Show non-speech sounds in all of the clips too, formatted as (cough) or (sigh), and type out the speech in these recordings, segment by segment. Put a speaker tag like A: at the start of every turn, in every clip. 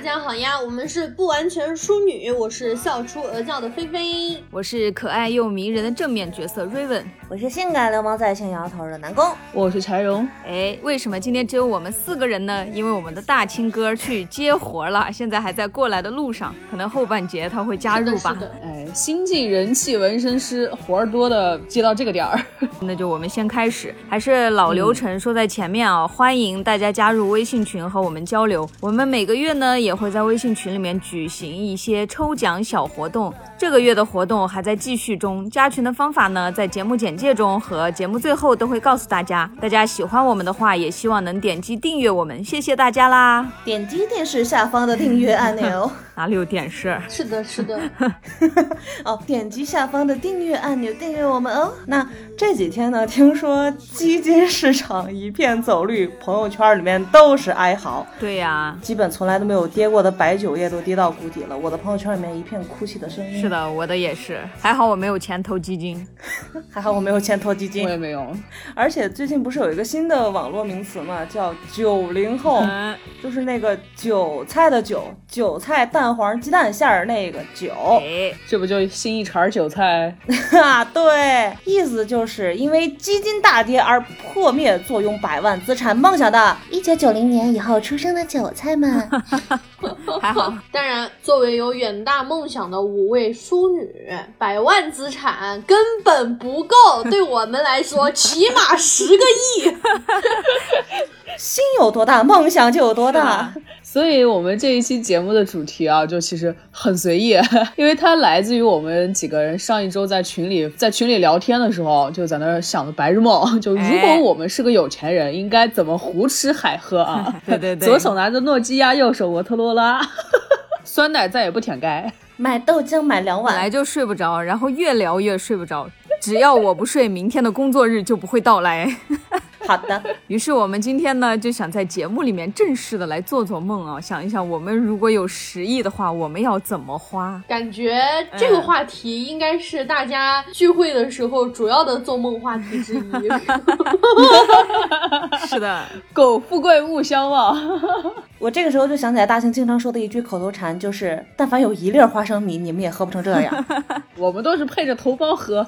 A: 大家好呀！我们是不完全淑女，我是笑出鹅叫的菲菲，
B: 我是可爱又迷人的正面角色 Raven，
C: 我是性感流氓在线摇头的南宫，
D: 我是柴荣。
B: 哎，为什么今天只有我们四个人呢？因为我们的大青哥去接活了，现在还在过来的路上，可能后半节他会加入吧。
D: 哎，新晋人气纹身师，活儿多的接到这个点儿，
B: 那就我们先开始，还是老流程说在前面啊，欢迎大家加入微信群和我们交流。我们每个月呢也会在微信群里面举行一些抽奖小活动，这个月的活动还在继续中。加群的方法呢，在节目简介中和节目最后都会告诉大家。大家喜欢我们的话，也希望能点击订阅我们，谢谢大家啦！
C: 点击电视下方的订阅按钮。
B: 哪里有电视？
A: 是的，是的。(laughs)
C: 哦，点击下方的订阅按钮订阅我们哦。那这几天呢，听说基金市场一片走绿，朋友圈里面都是哀嚎。
B: 对呀，
C: 基本从来都没有跌过的白酒业都跌到谷底了。我的朋友圈里面一片哭泣的声音。
B: 是的，我的也是。还好我没有钱投基金，(laughs)
C: 还好我没有钱投基金。
D: 我也没有。
C: 而且最近不是有一个新的网络名词嘛，叫九零后，就是那个韭菜的韭，韭菜蛋。黄鸡蛋馅儿那个酒，
D: 这不就新一茬韭菜？(laughs)
C: 哈，对，意思就是因为基金大跌而破灭坐拥百万资产梦想的一九九零年以后出生的韭菜们。(laughs) (laughs)
B: 还好，(laughs)
A: 当然，作为有远大梦想的五位淑女，百万资产根本不够，对我们来说，起码十个亿。(laughs)
C: 心有多大，梦想就有多大。
D: 所以，我们这一期节目的主题啊，就其实很随意，因为它来自于我们几个人上一周在群里在群里聊天的时候，就在那想的白日梦，就如果我们是个有钱人，应该怎么胡吃海喝啊？
B: 对对对，
D: 左手拿着诺基亚，右手摩托罗拉，(laughs) 酸奶再也不舔盖，
C: 买豆浆买两碗，
B: 本来就睡不着，然后越聊越睡不着，只要我不睡，明天的工作日就不会到来。
C: 好的，(laughs)
B: 于是我们今天呢就想在节目里面正式的来做做梦啊，想一想我们如果有十亿的话，我们要怎么花？
A: 感觉这个话题应该是大家聚会的时候主要的做梦话题之一。(laughs)
B: 是的，(laughs)
D: 苟富贵勿相忘。
C: 我这个时候就想起来大兴经常说的一句口头禅，就是但凡有一粒花生米，你们也喝不成这样。
D: 我们都是配着头孢喝。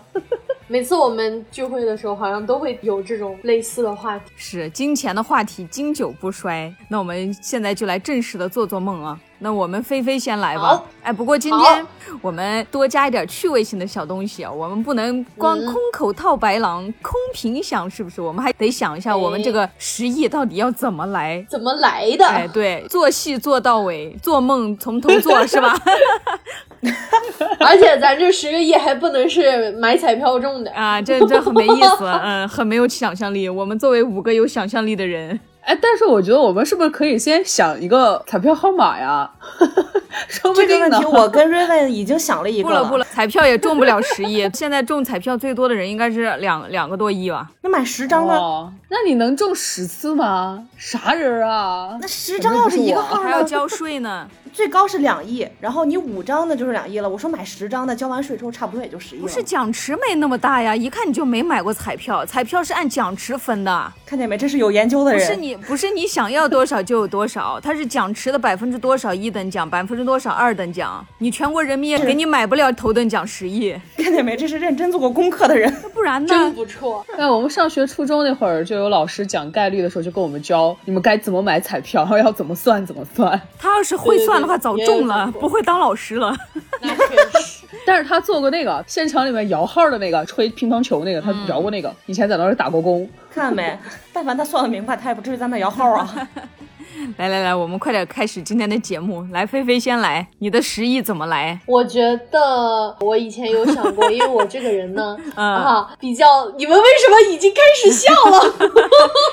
A: 每次我们聚会的时候，好像都会有这种类似的话题，
B: 是金钱的话题，经久不衰。那我们现在就来正式的做做梦啊。那我们菲菲先来吧。哎，不过今天我们多加一点趣味性的小东西啊，我们不能光空口套白狼，空瓶想，是不是？我们还得想一下，我们这个十亿到底要怎么来？
A: 怎么来的？
B: 哎，对，做戏做到尾，做梦从头做，是吧？(laughs) (laughs)
A: 而且咱这十个亿还不能是买彩票中的
B: 啊，这这很没意思，嗯，很没有想象力。我们作为五个有想象力的人。
D: 哎，但是我觉得我们是不是可以先想一个彩票号码呀？(laughs) 说不定
C: 呢。这个问题我跟瑞文已经想了一个。
B: 不了不了，彩票也中不了十亿。现在中彩票最多的人应该是两两个多亿吧？
C: 那买十张呢？
D: 那你能中十次吗？啥人啊？
C: 那十张要是一个号
B: 还要交税呢。
C: 最高是两亿，然后你五张那就是两亿了。我说买十张的，交完税之后差不多也就十亿了。
B: 不是奖池没那么大呀，一看你就没买过彩票，彩票是按奖池分的，
C: 看见没？这是有研究的人。
B: 不是你，不是你想要多少就有多少，它是奖池的百分之多少一等奖，百分之多少二等奖。你全国人民也给你买不了头等奖十亿，
C: 看见没？这是认真做过功课的人，(laughs)
B: 不然呢？
A: 真不错。
D: 那我们上学初中那会儿就有老师讲概率的时候就跟我们教，你们该怎么买彩票，然后要怎么算怎么算。
B: 他要是会算的话，早中了。不会当老师了。(laughs)
D: 但是他做过那个现场里面摇号的那个吹乒乓球那个，他摇过那个，以前在那儿打过工。
C: 看到没？但凡他算的明白，他也不至于在那摇号啊。(laughs)
B: 来来来，我们快点开始今天的节目。来，菲菲先来，你的十亿怎么来？
A: 我觉得我以前有想过，因为我这个人呢，(laughs) 啊，比较……你们为什么已经开始笑了？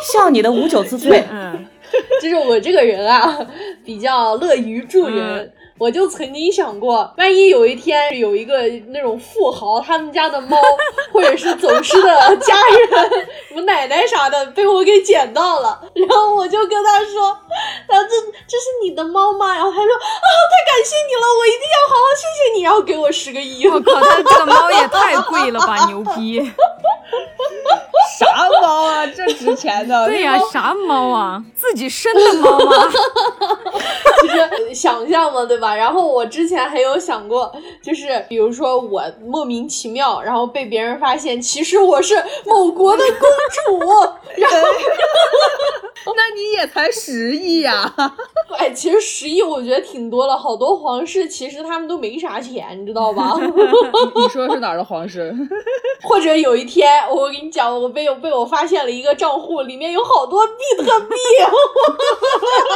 C: 笑你的五九之罪。
B: 嗯。(laughs)
A: 就是我这个人啊，比较乐于助人。我就曾经想过，万一有一天有一个那种富豪，他们家的猫或者是走失的家人，我奶奶啥的被我给捡到了，然后我就跟他说：“他这这是你的猫吗？”然后他说：“啊，太感谢你了，我一定要好好谢谢你。”然后给我十个亿。
B: 我靠，他这个猫也太贵了吧，牛逼！(laughs)
D: 啥猫啊？这值钱的。(laughs)
B: 对呀、啥猫啊？自己生的猫吗？(laughs)
A: 其实想象嘛，对吧？然后我之前还有想过，就是比如说我莫名其妙，然后被别人发现，其实我是某国的公主，(laughs) 然后 (laughs)
D: 那你也才十亿呀、(laughs)
A: 哎，其实十亿我觉得挺多了，好多皇室其实他们都没啥钱，你知道吧？(laughs)
D: 你说的是哪儿的皇室？
A: 或者有一天，我跟你讲，我被我被我发现了一个账户，里面有好多比特币，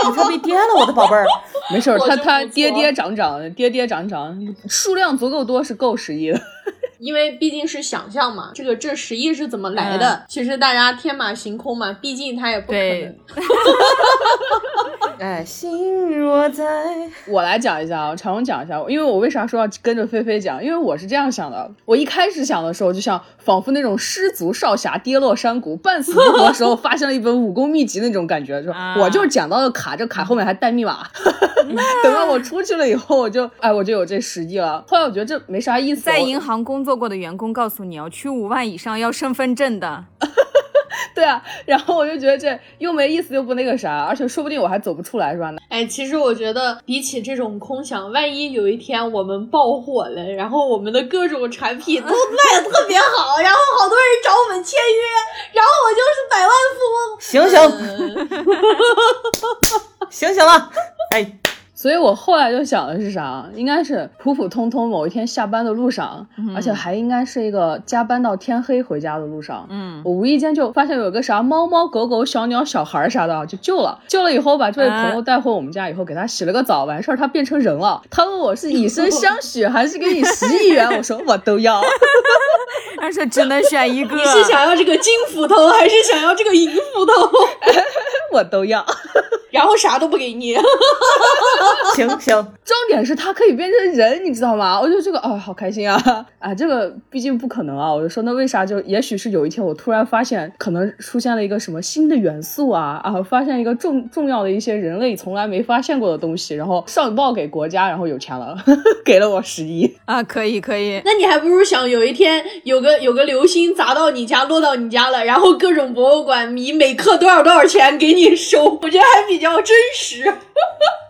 C: 比特币跌了，我的宝贝儿。
D: 没事儿，
A: 我就不错
D: 它它跌跌涨涨，跌跌涨涨，数量足够多是够十亿的。
A: 因为毕竟是想象嘛，这个这十亿是怎么来的？其实大家天马行空嘛，毕竟他也不可
B: 对
A: 能。
C: 哎，(laughs) 心若在，
D: 我来讲一下啊，常荣讲一下，因为我为啥说要跟着菲菲讲？因为我是这样想的，我一开始想的时候，就像仿佛那种失足少侠跌落山谷，半死不活的时候发现了一本武功秘籍那种感觉，就 (laughs)
B: 啊
D: 我就是捡到了卡，这卡后面还带密码，(laughs) 等到我出去了以后，我就哎，我就有这十亿了。后来我觉得这没啥意思，
B: 在银行工作过的员工告诉你哦，取五万以上要身份证的。(laughs)
D: 对啊，然后我就觉得这又没意思又不那个啥，而且说不定我还走不出来是吧？
A: 哎，其实我觉得比起这种空想，万一有一天我们爆火了，然后我们的各种产品都卖的特别好，然后好多人找我们签约，然后我就是百万富翁。
C: 醒醒，醒醒 (laughs) 了！哎，
D: 所以我后来就想的是啥？应该是普普通通某一天下班的路上，而且还应该是一个加班到天黑回家的路上。
B: 嗯，
D: 我无意间就发现有个啥猫猫狗狗、小鸟、小孩儿啥的，就救了。救了以后，把这位朋友带回我们家以后，给他洗了个澡，完事儿他变成人了。他问我是以身相许还是给你十亿元，(laughs) 我说我都要。
B: 但是只能选一个。
A: 你是想要这个金斧头，还是想要这个银斧头？(laughs)
D: 我都要。
A: 然后啥都不给你。(laughs)
C: 行行，
D: 重点是它可以变成人，你知道吗？我觉得这个啊、好开心啊！(laughs) 啊，这个毕竟不可能啊！我就说那为啥就？也许是有一天我突然发现，可能出现了一个什么新的元素啊啊，发现一个重重要的一些人类从来没发现过的东西，然后上报给国家，然后有钱了，(laughs) 给了我十亿。
B: 啊，可以可以。
A: 那你还不如想有一天有个有个流星砸到你家，落到你家了，然后各种博物馆以每克多少多少钱给你收，我觉得还比较真实。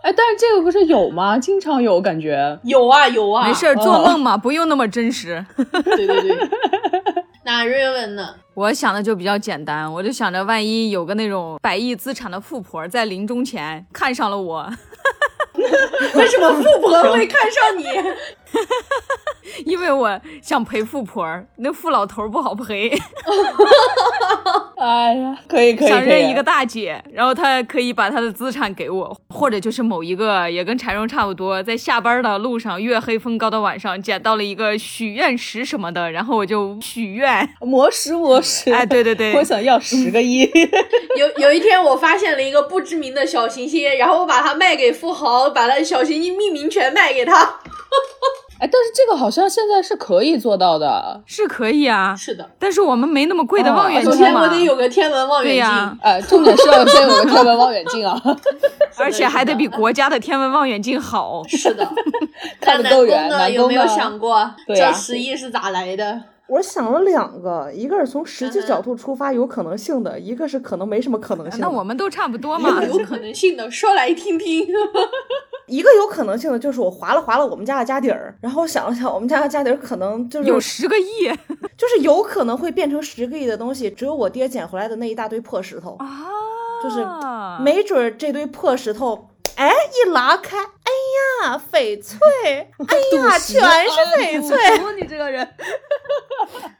D: 哎，但是这个不是有吗？经常有感觉。(laughs)
A: 有啊有啊，
B: 没事儿，做梦嘛，不用那么真实。(laughs)
A: 对对对。那瑞文呢？
B: 我想的就比较简单，我就想着万一有个那种百亿资产的富婆在临终前看上了我，(laughs)
A: 为什么富婆会看上你？(laughs)
B: 因为我想陪富婆儿，那富老头儿不好陪，
D: 哎呀，可以可以，可以
B: 想认一个大姐，然后她可以把她的资产给我，或者就是某一个也跟柴荣差不多，在下班的路上月黑风高的晚上捡到了一个许愿石什么的，然后我就许愿。
D: 魔石魔石。
B: 哎，对对对
D: 我，想要十个亿。(laughs)
A: 有有一天我发现了一个不知名的小行星，然后我把它卖给富豪，把它小行星命名权卖给他。
D: 哎，但是这个好像现在是可以做到的。
B: 是可以啊，
A: 是的，
B: 但是我们没那么贵的
D: 哦
B: 望远
A: 首
B: 镜嘛，
A: 先我得有个天文望远镜。
B: 对呀、
D: 哎，重点是要先有个天文望远镜啊，(laughs)
B: 而且还得比国家的天文望远镜好。(laughs)
A: 是的，(laughs)
D: 看得够远。
A: 呢？有没有？想过
D: 对
A: 这十亿是咋来的？
C: 我想了两个，一个是从实际角度出发有可能性的，一个是可能没什么可能性的。
B: 那我们都差不多嘛。
A: 有可能性的，说来听听。
C: 一个有可能性的就是我划了划了我们家的家底儿，然后我想了想，我们家的家底儿可能就是
B: 有十个亿 (laughs)
C: 就是有可能会变成十个亿的东西，只有我爹捡回来的那一大堆破石头，
B: 啊，
C: 就是没准儿这堆破石头，哎，一拉开，哎呀，翡翠，(laughs) 哎呀，全是翡翠。
D: 赌你这个人。(laughs)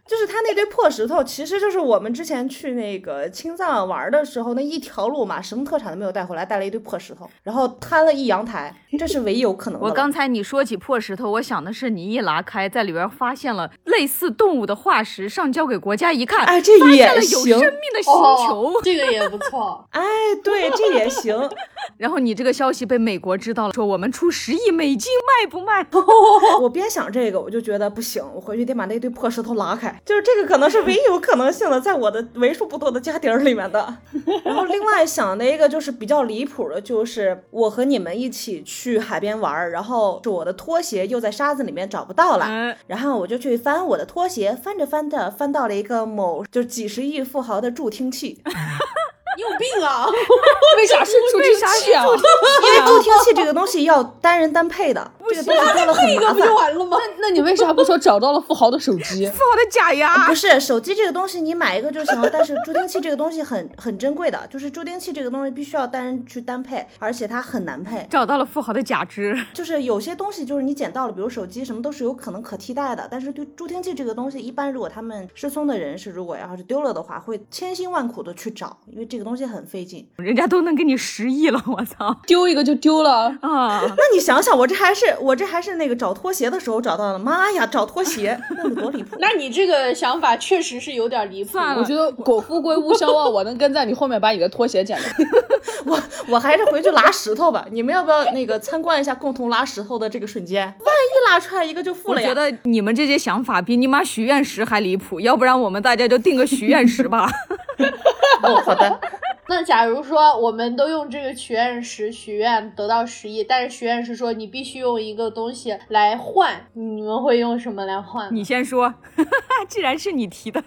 C: 就是他那堆破石头，其实就是我们之前去那个青藏玩的时候，那一条路嘛，什么特产都没有带回来，带了一堆破石头，然后摊了一阳台，这是唯一有可能的。
B: 我刚才你说起破石头，我想的是你一拉开，在里边发现了类似动物的化石，上交给国家一看，
C: 哎这也
B: 现了有
C: 行
B: 生命的星球。
A: 哦，(laughs) 这个也不错。
C: 哎，对，这也行。
B: 然后你这个消息被美国知道了，说我们出十亿美金卖不卖？(laughs)
C: 我边想这个，我就觉得不行，我回去得把那堆破石头拉开。就是这个可能是唯一有可能性的，在我的为数不多的家底儿里面的。然后另外想的一个就是比较离谱的，就是我和你们一起去海边玩儿，然后是我的拖鞋又在沙子里面找不到了，
B: 嗯
C: 然后我就去翻我的拖鞋，翻着翻着翻到了一个某就几十亿富豪的助听器。(laughs)
A: 你有病啊！(laughs)
D: 为啥是助听器啊？
C: 因为助听器这个东西要单人单配的，(laughs) 这个东西多了很麻烦
A: 这不就。完了吗？
D: 那你为啥不说找到了富豪的手机？(laughs)
B: 富豪的假牙
C: 不，是手机这个东西，你买一个就行了。但是助听器这个东西很很珍贵的，就是助听器这个东西必须要单人去单配，而且它很难配。
B: 找到了富豪的假肢。
C: 就是有些东西就是你捡到了，比如手机什么都是有可能可替代的，但是对助听器这个东西，一般如果他们失踪的人是如果要是丢了的话，会千辛万苦的去找，因为这个东西很费劲。
B: 人家都能给你十亿了，(laughs) 我操
D: 丢一个就丢了。
B: 啊！
C: 那你想想，我这还是我这还是那个找拖鞋的时候找到的，妈呀，找拖鞋 (laughs) 那得多离谱！
A: 那你这个想法确实是有点离谱。
B: 算了
D: 我觉得苟富贵勿相忘，我能跟在你后面把你的拖鞋捡了。(laughs)
C: 我我还是回去拉石头吧。你们要不要那个参观一下共同拉石头的这个瞬间？万一拉出来一个就富了呀！
B: 我觉得你们这些想法比你妈许愿石还离谱，要不然我们大家就定个许愿石吧。(laughs)
C: 哦，好的。(laughs)
A: 那假如说我们都用这个许愿石许愿得到十亿，但是许愿石说你必须用一个东西来换，你们会用什么来换？
B: 你先说，(laughs) 既然是你提的，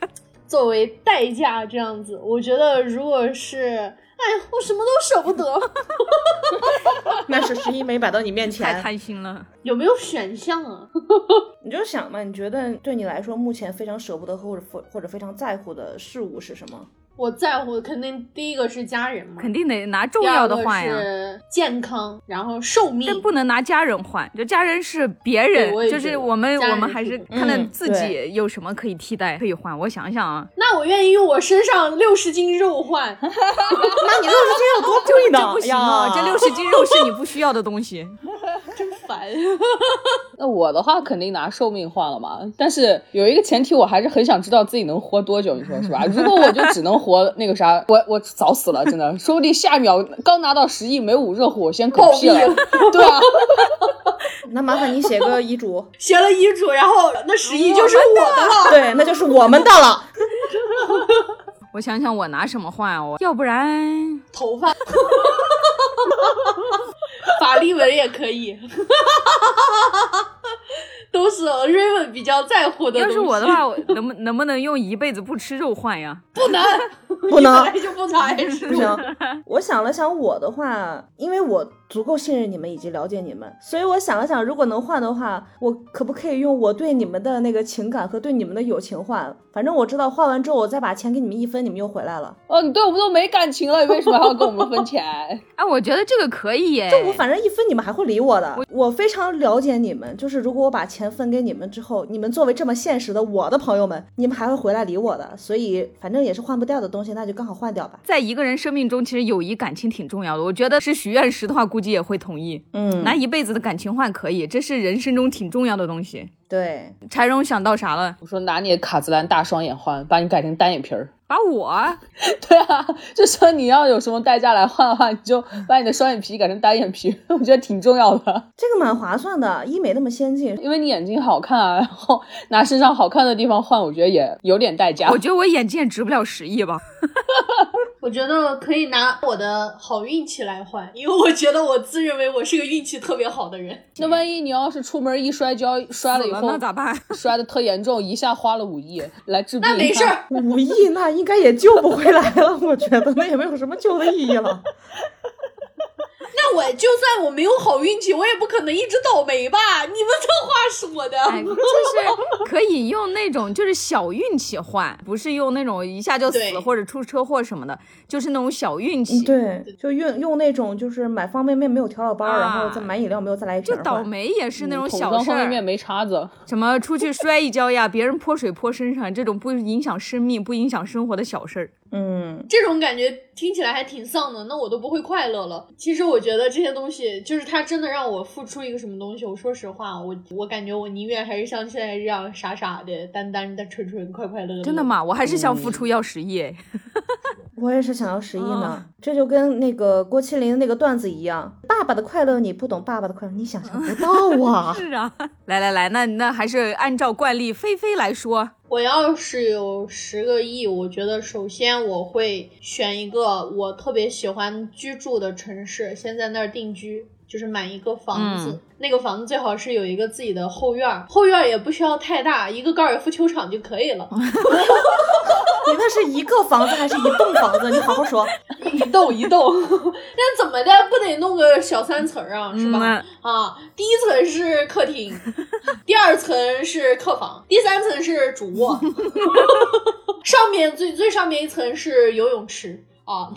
A: 作为代价这样子，我觉得如果是，哎，我什么都舍不得，(laughs)
C: 那是十一没摆到你面前
B: 太
C: 前，
B: 贪心了。
A: 有没有选项啊？(laughs)
C: 你就想嘛，你觉得对你来说目前非常舍不得或者或者非常在乎的事物是什么？
A: 我在乎的肯定第一个是家人嘛，
B: 肯定得拿重要的换呀。
A: 是健康，然后寿命
B: 但。不能拿家人换，就家人是别人就是我们我们还是
A: 是
B: 看看
C: 嗯
B: 自己有什么可以替代可以换。我想想啊，
A: 那我愿意用我身上六十斤肉换，(laughs)
C: 那你六十斤肉多贵呢？
B: 这不行啊，这六十斤肉是你不需要的东西。(laughs) (laughs)
A: 真烦。(laughs)
D: 那我的话肯定拿寿命换了嘛，但是有一个前提，我还是很想知道自己能活多久，你说是吧？如果我就只能活那个啥，我我早死了，真的，说不定下一秒刚拿到十亿没捂热乎，我先嗝屁了，对啊，(laughs)
C: 那麻烦你写个遗嘱，(laughs)
A: 写了遗嘱，然后那十亿就是我的了。
C: 对，那就是我们的了。
B: 我想想，我拿什么换啊？我要不然
A: 头发，法令纹也可以，都是 Raven 比较在乎的
B: 要
A: 东西。
B: 是我的话，我能不能不能用一辈子不吃肉换呀？
A: 不能，
C: 不能
A: 就不爱吃
C: 不行，我想了想，我的话，因为我足够信任你们以及了解你们，所以我想了想，如果能换的话，我可不可以用我对你们的那个情感和对你们的友情换？反正我知道换完之后，我再把钱给你们一分，你们又回来了。
D: 哦，你对我们都没感情了，你为什么还要跟我们分钱？
B: 哎，(laughs) 我觉得这个可以耶。
C: 我反正一分你们还会理我的，我非常了解你们。就是如果我把钱分给你们之后，你们作为这么现实的我的朋友们，你们还会回来理我的。所以反正也是换不掉的东西，那就刚好换掉吧。
B: 在一个人生命中，其实友谊、感情挺重要的。我觉得是许愿石的话，估计也会同意。
C: 嗯，
B: 拿一辈子的感情换可以，这是人生中挺重要的东西。
C: 对，
B: 柴荣想到啥了？
D: 我说拿你的卡姿兰大双眼换，把你改成单眼皮儿。
B: 把我 (laughs)
D: 对啊，就说你要有什么代价来换的话，你就把你的双眼皮改成单眼皮，(laughs) 我觉得挺重要的，
C: 这个蛮划算的，医美那么先进，
D: 因为你眼睛好看啊，(laughs) 然后拿身上好看的地方换，我觉得也有点代价
B: 我。觉得我眼睛也值不了十亿吧。
A: 我觉得可以拿我的好运气来换，因为我觉得我自认为我是个运气特别好的人。
D: 那万一你要是出门一摔跤，摔了以后
B: 那咋办？(laughs)
D: 摔的特严重，一下花了五亿来治病，
A: 那没事儿，(laughs)
C: 五亿那应该也救不回来了，我觉得那也没有什么救的意义了。
A: 那我就算我没有好运气，我也不可能一直倒霉吧？你们这话说的，
B: 哎，(laughs) 就是可以用那种就是小运气换，不是用那种一下就死
A: 对
B: 或者出车祸什么的，就是那种小运气。
C: 对，就用用那种就是买方便面没有调料包，
B: 啊
C: 然后再买饮料没有再来一瓶
B: 就。倒霉也是那种小事儿
D: 装方便面，没叉子，
B: 什么出去摔一跤呀，别人泼水泼身上，这种不影响生命、不影响生活的小事儿。
C: 嗯，
A: 这种感觉听起来还挺丧的，那我都不会快乐了。其实我觉得这些东西，就是它真的让我付出一个什么东西。我说实话，我我感觉我宁愿还是像现在这样傻傻的、单单的、纯纯快快乐乐。
B: 真的？吗？我还是想付出要十亿。哎 (laughs)
C: 我也是想要十亿呢，这就跟那个郭麒麟那个段子一样，爸爸的快乐你不懂，爸爸的快乐你想象不到啊。(laughs)
B: 是啊，来来来，那那还是按照惯例，菲菲来说。
A: 我要是有十个亿，我觉得首先我会选一个我特别喜欢居住的城市，先在那儿定居。就是买一个房子，那个房子最好是有一个自己的后院，后院也不需要太大，一个高尔夫球场就可以了。(laughs)
C: 你那是一个房子还是一栋房子？你好好说。(laughs)
A: 一栋一栋，(laughs) 那怎么的不得弄个小三层啊？是吧？啊，第一层是客厅，第二层是客房，第三层是主卧，上面最最上面一层是游泳池。哦，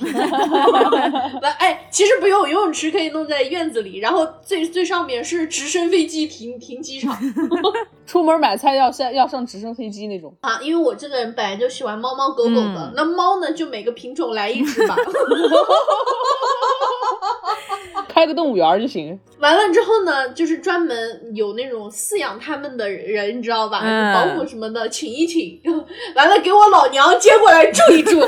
A: 完哎，其实不用，游泳池可以弄在院子里，然后最最上面是直升飞机停停机场。(laughs)
D: 出门买菜要上要上直升飞机那种
A: 啊，因为我这个人本来就喜欢猫猫狗狗的，那猫呢就每个品种来一只吧。(laughs) (laughs)
D: 开个动物园就行。
A: 完了之后呢，就是专门有那种饲养它们的人，你知道吧？保姆什么的，请一请。完了，给我老娘接过来住一住。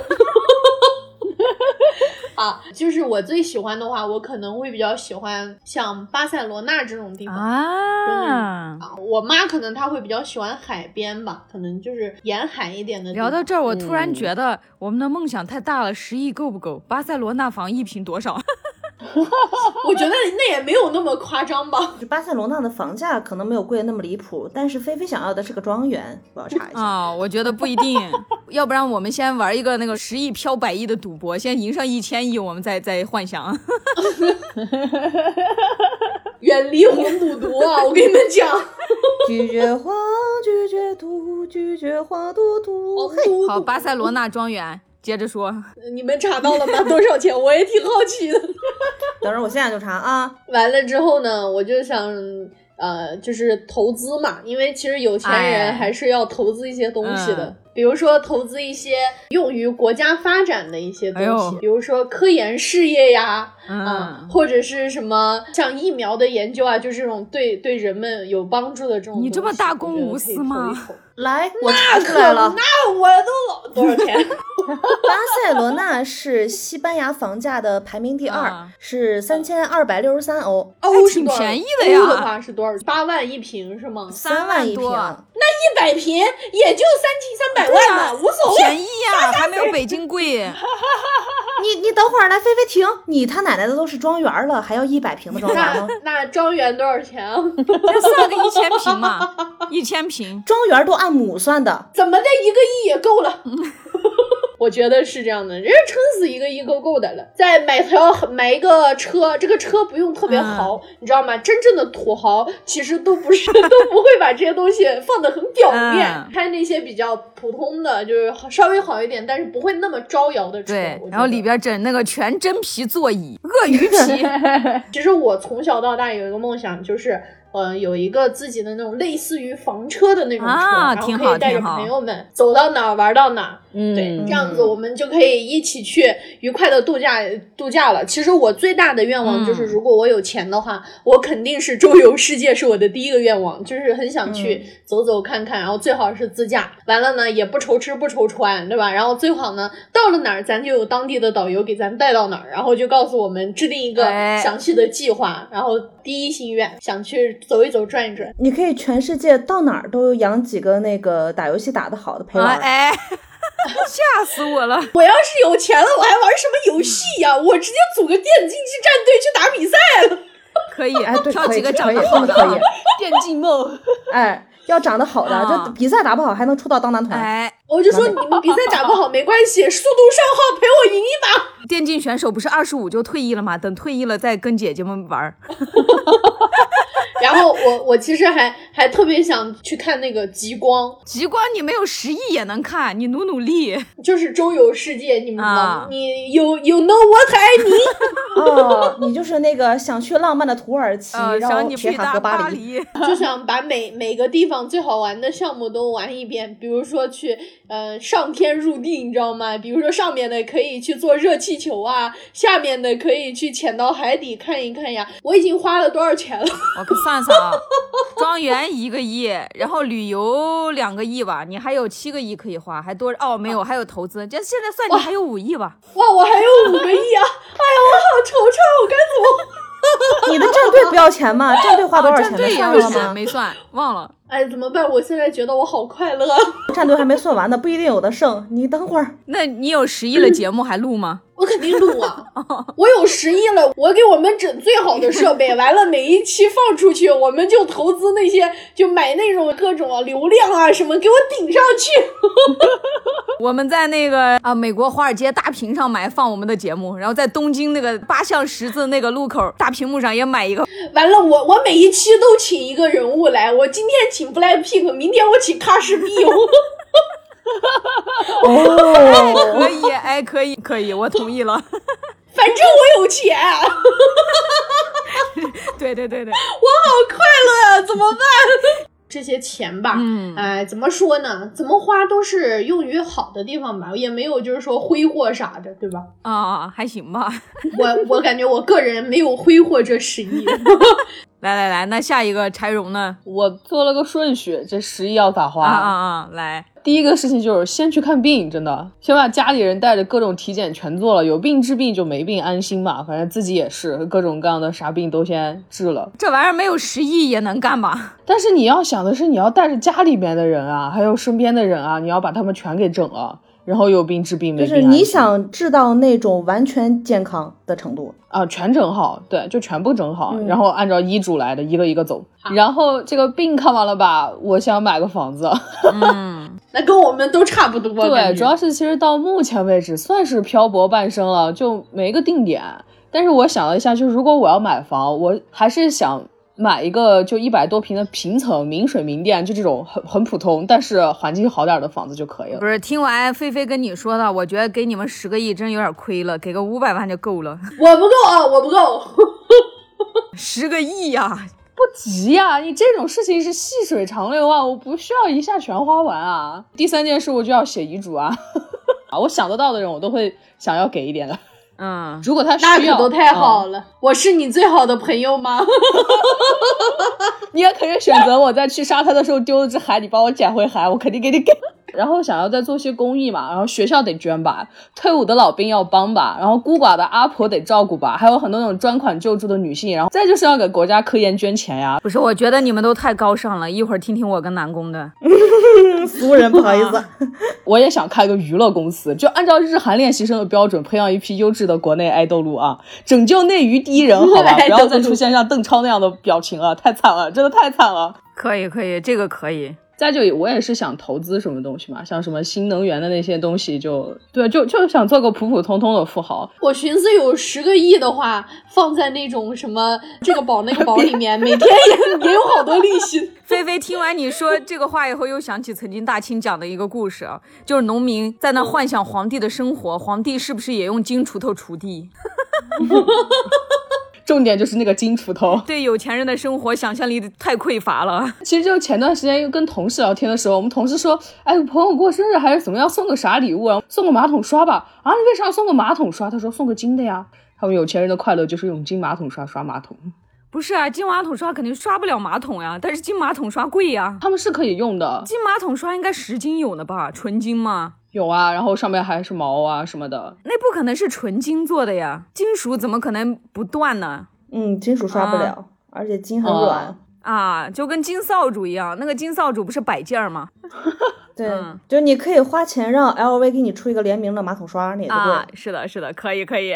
A: (laughs) 啊，就是我最喜欢的话，我可能会比较喜欢像巴塞罗那这种地方啊。啊，我妈可能她会比较喜欢海边吧，可能就是沿海一点的。
B: 聊到这儿，我突然觉得我们的梦想太大了，十亿够不够？巴塞罗那房一平多少？(laughs)
A: 我觉得那也没有那么夸张吧。(laughs)
C: 巴塞罗那的房价可能没有贵的那么离谱，但是菲菲想要的是个庄园，我要查一下
B: 啊。我觉得不一定，(laughs) 要不然我们先玩一个那个十亿飘百亿的赌博，先赢上一千亿，我们再再幻想。
A: 远离黄赌毒啊！我跟你们讲，
C: 拒绝黄，拒绝赌，拒绝黄赌毒。
B: 好，巴塞罗那庄园。接着说，
A: 你们查到了吗？(laughs) 多少钱？我也挺好奇的。(laughs)
C: 等着我现在就查啊。
A: 完了之后呢，我就想，呃，就是投资嘛，因为其实有钱人还是要投资一些东西的，比如说投资一些用于国家发展的一些东西，比如说科研事业呀，啊，或者是什么像疫苗的研究啊，就这种对对人们有帮助的这种。
B: 你这么大公无私吗？
C: 来，我查出来了，
A: 那我都老多少钱？(laughs)
C: 巴塞罗那是西班牙房价的排名第二，是三千二百六十三欧，
A: 欧
B: 挺便宜的呀。
A: 欧的话是多少？八万一平是吗？
C: 三万一平，那
A: 一百平也就三千三百万嘛，无所谓，
B: 便宜呀，(laughs) 还没有北京贵。(laughs)
C: 你你等会儿来，菲菲停，你他奶奶的都是庄园了，还要一百平的庄园吗？
A: 那庄园多少钱啊？(laughs)
B: 就算个一千平嘛，一千平，
C: 庄园都按亩算的，
A: 怎么的一个亿也够了。我觉得是这样的，人家撑死一个亿够够的了。再买条买一个车，这个车不用特别豪，你知道吗？真正的土豪其实都不是，(laughs) 都不会把这些东西放的很表面，开那些比较普通的，就是稍微好一点，但是不会那么招摇的车。
B: 对，然后里边整那个全真皮座椅，鳄鱼皮。(laughs)
A: 其实我从小到大有一个梦想，就是。嗯，有一个自己的那种类似于房车的那种车，然后可以带着朋友们走到哪儿玩到哪儿。嗯，对，这样子我们就可以一起去愉快的度假度假了。其实我最大的愿望就是，如果我有钱的话，我肯定是周游世界，是我的第一个愿望，就是很想去走走看看，然后最好是自驾。完了呢，也不愁吃不愁穿，对吧？然后最好呢，到了哪儿咱就有当地的导游给咱带到哪儿，然后就告诉我们制定一个详细的计划。然后第一心愿想去。走一走，转一转，
C: 你可以全世界到哪儿都养几个那个打游戏打得好的陪玩。
B: 哎，(laughs) 吓死我了！
A: 我要是有钱了，我还玩什么游戏呀？我直接组个电竞技战队去打比赛了。
B: 可以，
C: 哎，对，
B: 挑几个长
C: 得
B: 好的，
A: 电竞梦。
C: 哎，要长得好的，就比赛打不好还能出道当男团。
B: 哎，
A: 我就说你们比赛打不好没关系，速度上号陪我赢一把。
B: 电竞选手不是二十五就退役了吗？等退役了再跟姐姐们玩。(laughs)
A: 然后我我其实还还特别想去看那个极光，
B: 极光你没有十亿也能看，你努努力，
A: 就是周游世界，你们知道，你有有 know what I
C: mean？哦，你就是那个想去浪漫的土耳其，然后铁塔和
B: 巴
C: 黎，(laughs)
A: 就想把每每个地方最好玩的项目都玩一遍，比如说去。呃上天入地，你知道吗？比如说上面的可以去做热气球啊，下面的可以去潜到海底看一看呀。我已经花了多少钱了？(laughs)
B: 我可算算啊，庄园一个亿，然后旅游两个亿吧，你还有七个亿可以花，还多哦没有，还有投资，这现在算你还有五亿吧。
A: 哇，我还有五个亿啊！(laughs) 哎呀，我好惆怅，我该怎么？(laughs)
C: 你的战队不要钱吗？战队花多少钱？
B: 哦战队也
C: 算了
B: 要钱，
C: 吗？
B: 没算，忘了。
A: 哎，怎么办？我现在觉得我好快乐。
C: 战队还没算完呢，不一定有的剩。你等会儿，
B: 那你有十亿的节目还录吗？
A: 我肯定录啊！(laughs) 我有十亿了，我给我们整最好的设备，完了每一期放出去，我们就投资那些，就买那种各种流量啊什么，给我顶上去。(laughs)
B: 我们在那个啊美国华尔街大屏上买放我们的节目，然后在东京那个八项十字那个路口大屏幕上也买一个。
A: 完了，我我每一期都请一个人物来，我今天请 Blackpink，明天我请卡士比。(laughs) (laughs)
C: 哦，
B: 可以，(laughs) 哎，可以，可以，我同意了。(laughs)
A: 反正我有钱，
B: 对对对对，
A: 我好快乐啊！怎么办？这些钱吧，
B: 嗯
A: 哎，怎么说呢？怎么花都是用于好的地方吧，也没有就是说挥霍啥的，对吧？
B: 啊，还行吧。
A: 我我感觉我个人没有挥霍这十亿。
B: 来来来，那下一个柴荣呢？
D: 我做了个顺序，这十亿要咋花？
B: 啊啊啊！来，
D: 第一个事情就是先去看病，真的，先把家里人带着各种体检全做了，有病治病就没病安心嘛，反正自己也是各种各样的啥病都先治了。
B: 这玩意儿没有十亿也能干吧？
D: 但是你要想的是，你要带着家里面的人啊，还有身边的人啊，你要把他们全给整了，然后有病治病，没病
C: 就是你想治到那种完全健康的程度，
D: 啊，全整好，对，就全部整好，
C: 嗯
D: 然后按照医嘱来的，一个一个走。然后这个病看完了吧，我想买个房子。(laughs)
B: 嗯，
A: 那跟我们都差不多。
D: 对，主要是其实到目前为止算是漂泊半生了，就没个定点。但是我想了一下，就是如果我要买房，我还是想买一个就一百多平的平层明水明电，就这种很很普通，但是环境好点的房子就可以了
B: 不。是，听完菲菲跟你说的，我觉得给你们十个亿真有点亏了，给个五百万就够了。(laughs)
A: 我不够啊，我不够。(laughs)
B: 十个亿呀、
D: 不急呀、你这种事情是细水长流啊，我不需要一下全花完啊。第三件事我就要写遗嘱啊，(laughs) 啊，我想得到的人我都会想要给一点的。
B: 嗯，(laughs)
D: 如果他需
A: 那，可都太好
D: 嗯
A: 了。我是你最好的朋友吗？(laughs)
D: 你也可以选择我在去沙滩的时候丢了只海，你帮我捡回海，我肯定给你给。然后想要再做些公益嘛，然后学校得捐吧，退伍的老兵要帮吧，然后孤寡的阿婆得照顾吧，还有很多那种专款救助的女性，然后再就是要给国家科研捐钱呀。
B: 不是，我觉得你们都太高尚了。一会儿听听我跟南宫的。(laughs)
C: 俗人不好意思。(laughs)
D: 我也想开个娱乐公司，就按照日韩练习生的标准，培养一批优质的国内爱豆路啊，拯救内娱第一人，好吧，(laughs) 不要再出现像邓超那样的表情了，太惨了，真的太惨了。
B: 可以，可以，这个可以。
D: 再就我也是想投资什么东西嘛，像什么新能源的那些东西就，对，就就想做个普普通通的富豪。(laughs)
A: 我寻思有十个亿的话，放在那种什么这个宝那个宝里面，每天也也有好多利息。(laughs)
B: 菲菲听完你说这个话以后，又想起曾经大清讲的一个故事啊，就是农民在那幻想皇帝的生活，皇帝是不是也用金锄头锄地？(laughs)
D: 重点就是那个金锄头。(laughs)
B: 对有钱人的生活想象力太匮乏了。(laughs)
D: 其实就前段时间又跟同事聊天的时候，我们同事说，哎，朋友过生日还是怎么样，送个啥礼物啊？送个马桶刷吧。啊，你为啥要送个马桶刷？他说送个金的呀。他们有钱人的快乐就是用金马桶刷刷马桶，
B: 不是啊，金马桶刷肯定刷不了马桶呀，但是金马桶刷贵呀。
D: 他们是可以用的。
B: 金马桶刷应该十斤有呢吧？纯金吗？
D: 有啊，然后上面还是毛啊什么的。
B: 那不可能是纯金做的呀，金属怎么可能不断呢？
C: 嗯，金属刷不了，而且金很软。
D: 哦
B: 啊，就跟金扫帚一样，那个金扫帚不是摆件儿吗？(laughs)
C: 对，
B: 嗯
C: 就你可以花钱让 LV 给你出一个联名的马桶刷，那也就对了。
B: 啊，是的，是的，可以，可以。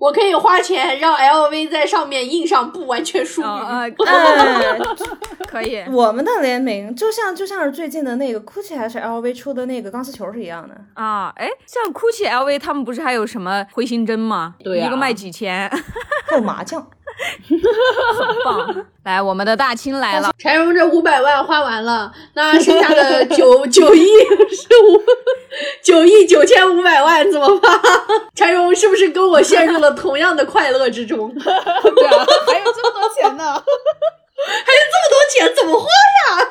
A: 我可以花钱让 LV 在上面印上不完全淑女。
B: 啊啊，
C: 哎，(laughs)
B: 可以。(laughs)
C: 我们的联名就像就像是最近的那个 GUCCI 还是 LV 出的那个钢丝球是一样的。
B: 啊，哎，像 GUCCI、LV 他们不是还有什么回形针吗？
D: 对呀
B: 一个卖几千，(laughs)
C: 还有麻将，(laughs)
B: 很棒。来，我们的大清来了，
A: 柴荣这五百万花完了，那剩下的九九亿是五 (laughs) 九亿九千五百万怎么办？(laughs) 柴荣是不是跟我陷入了同样的快乐之中？还有
D: 对啊，还有这么多钱呢。
A: 还有这么多钱怎么花呀？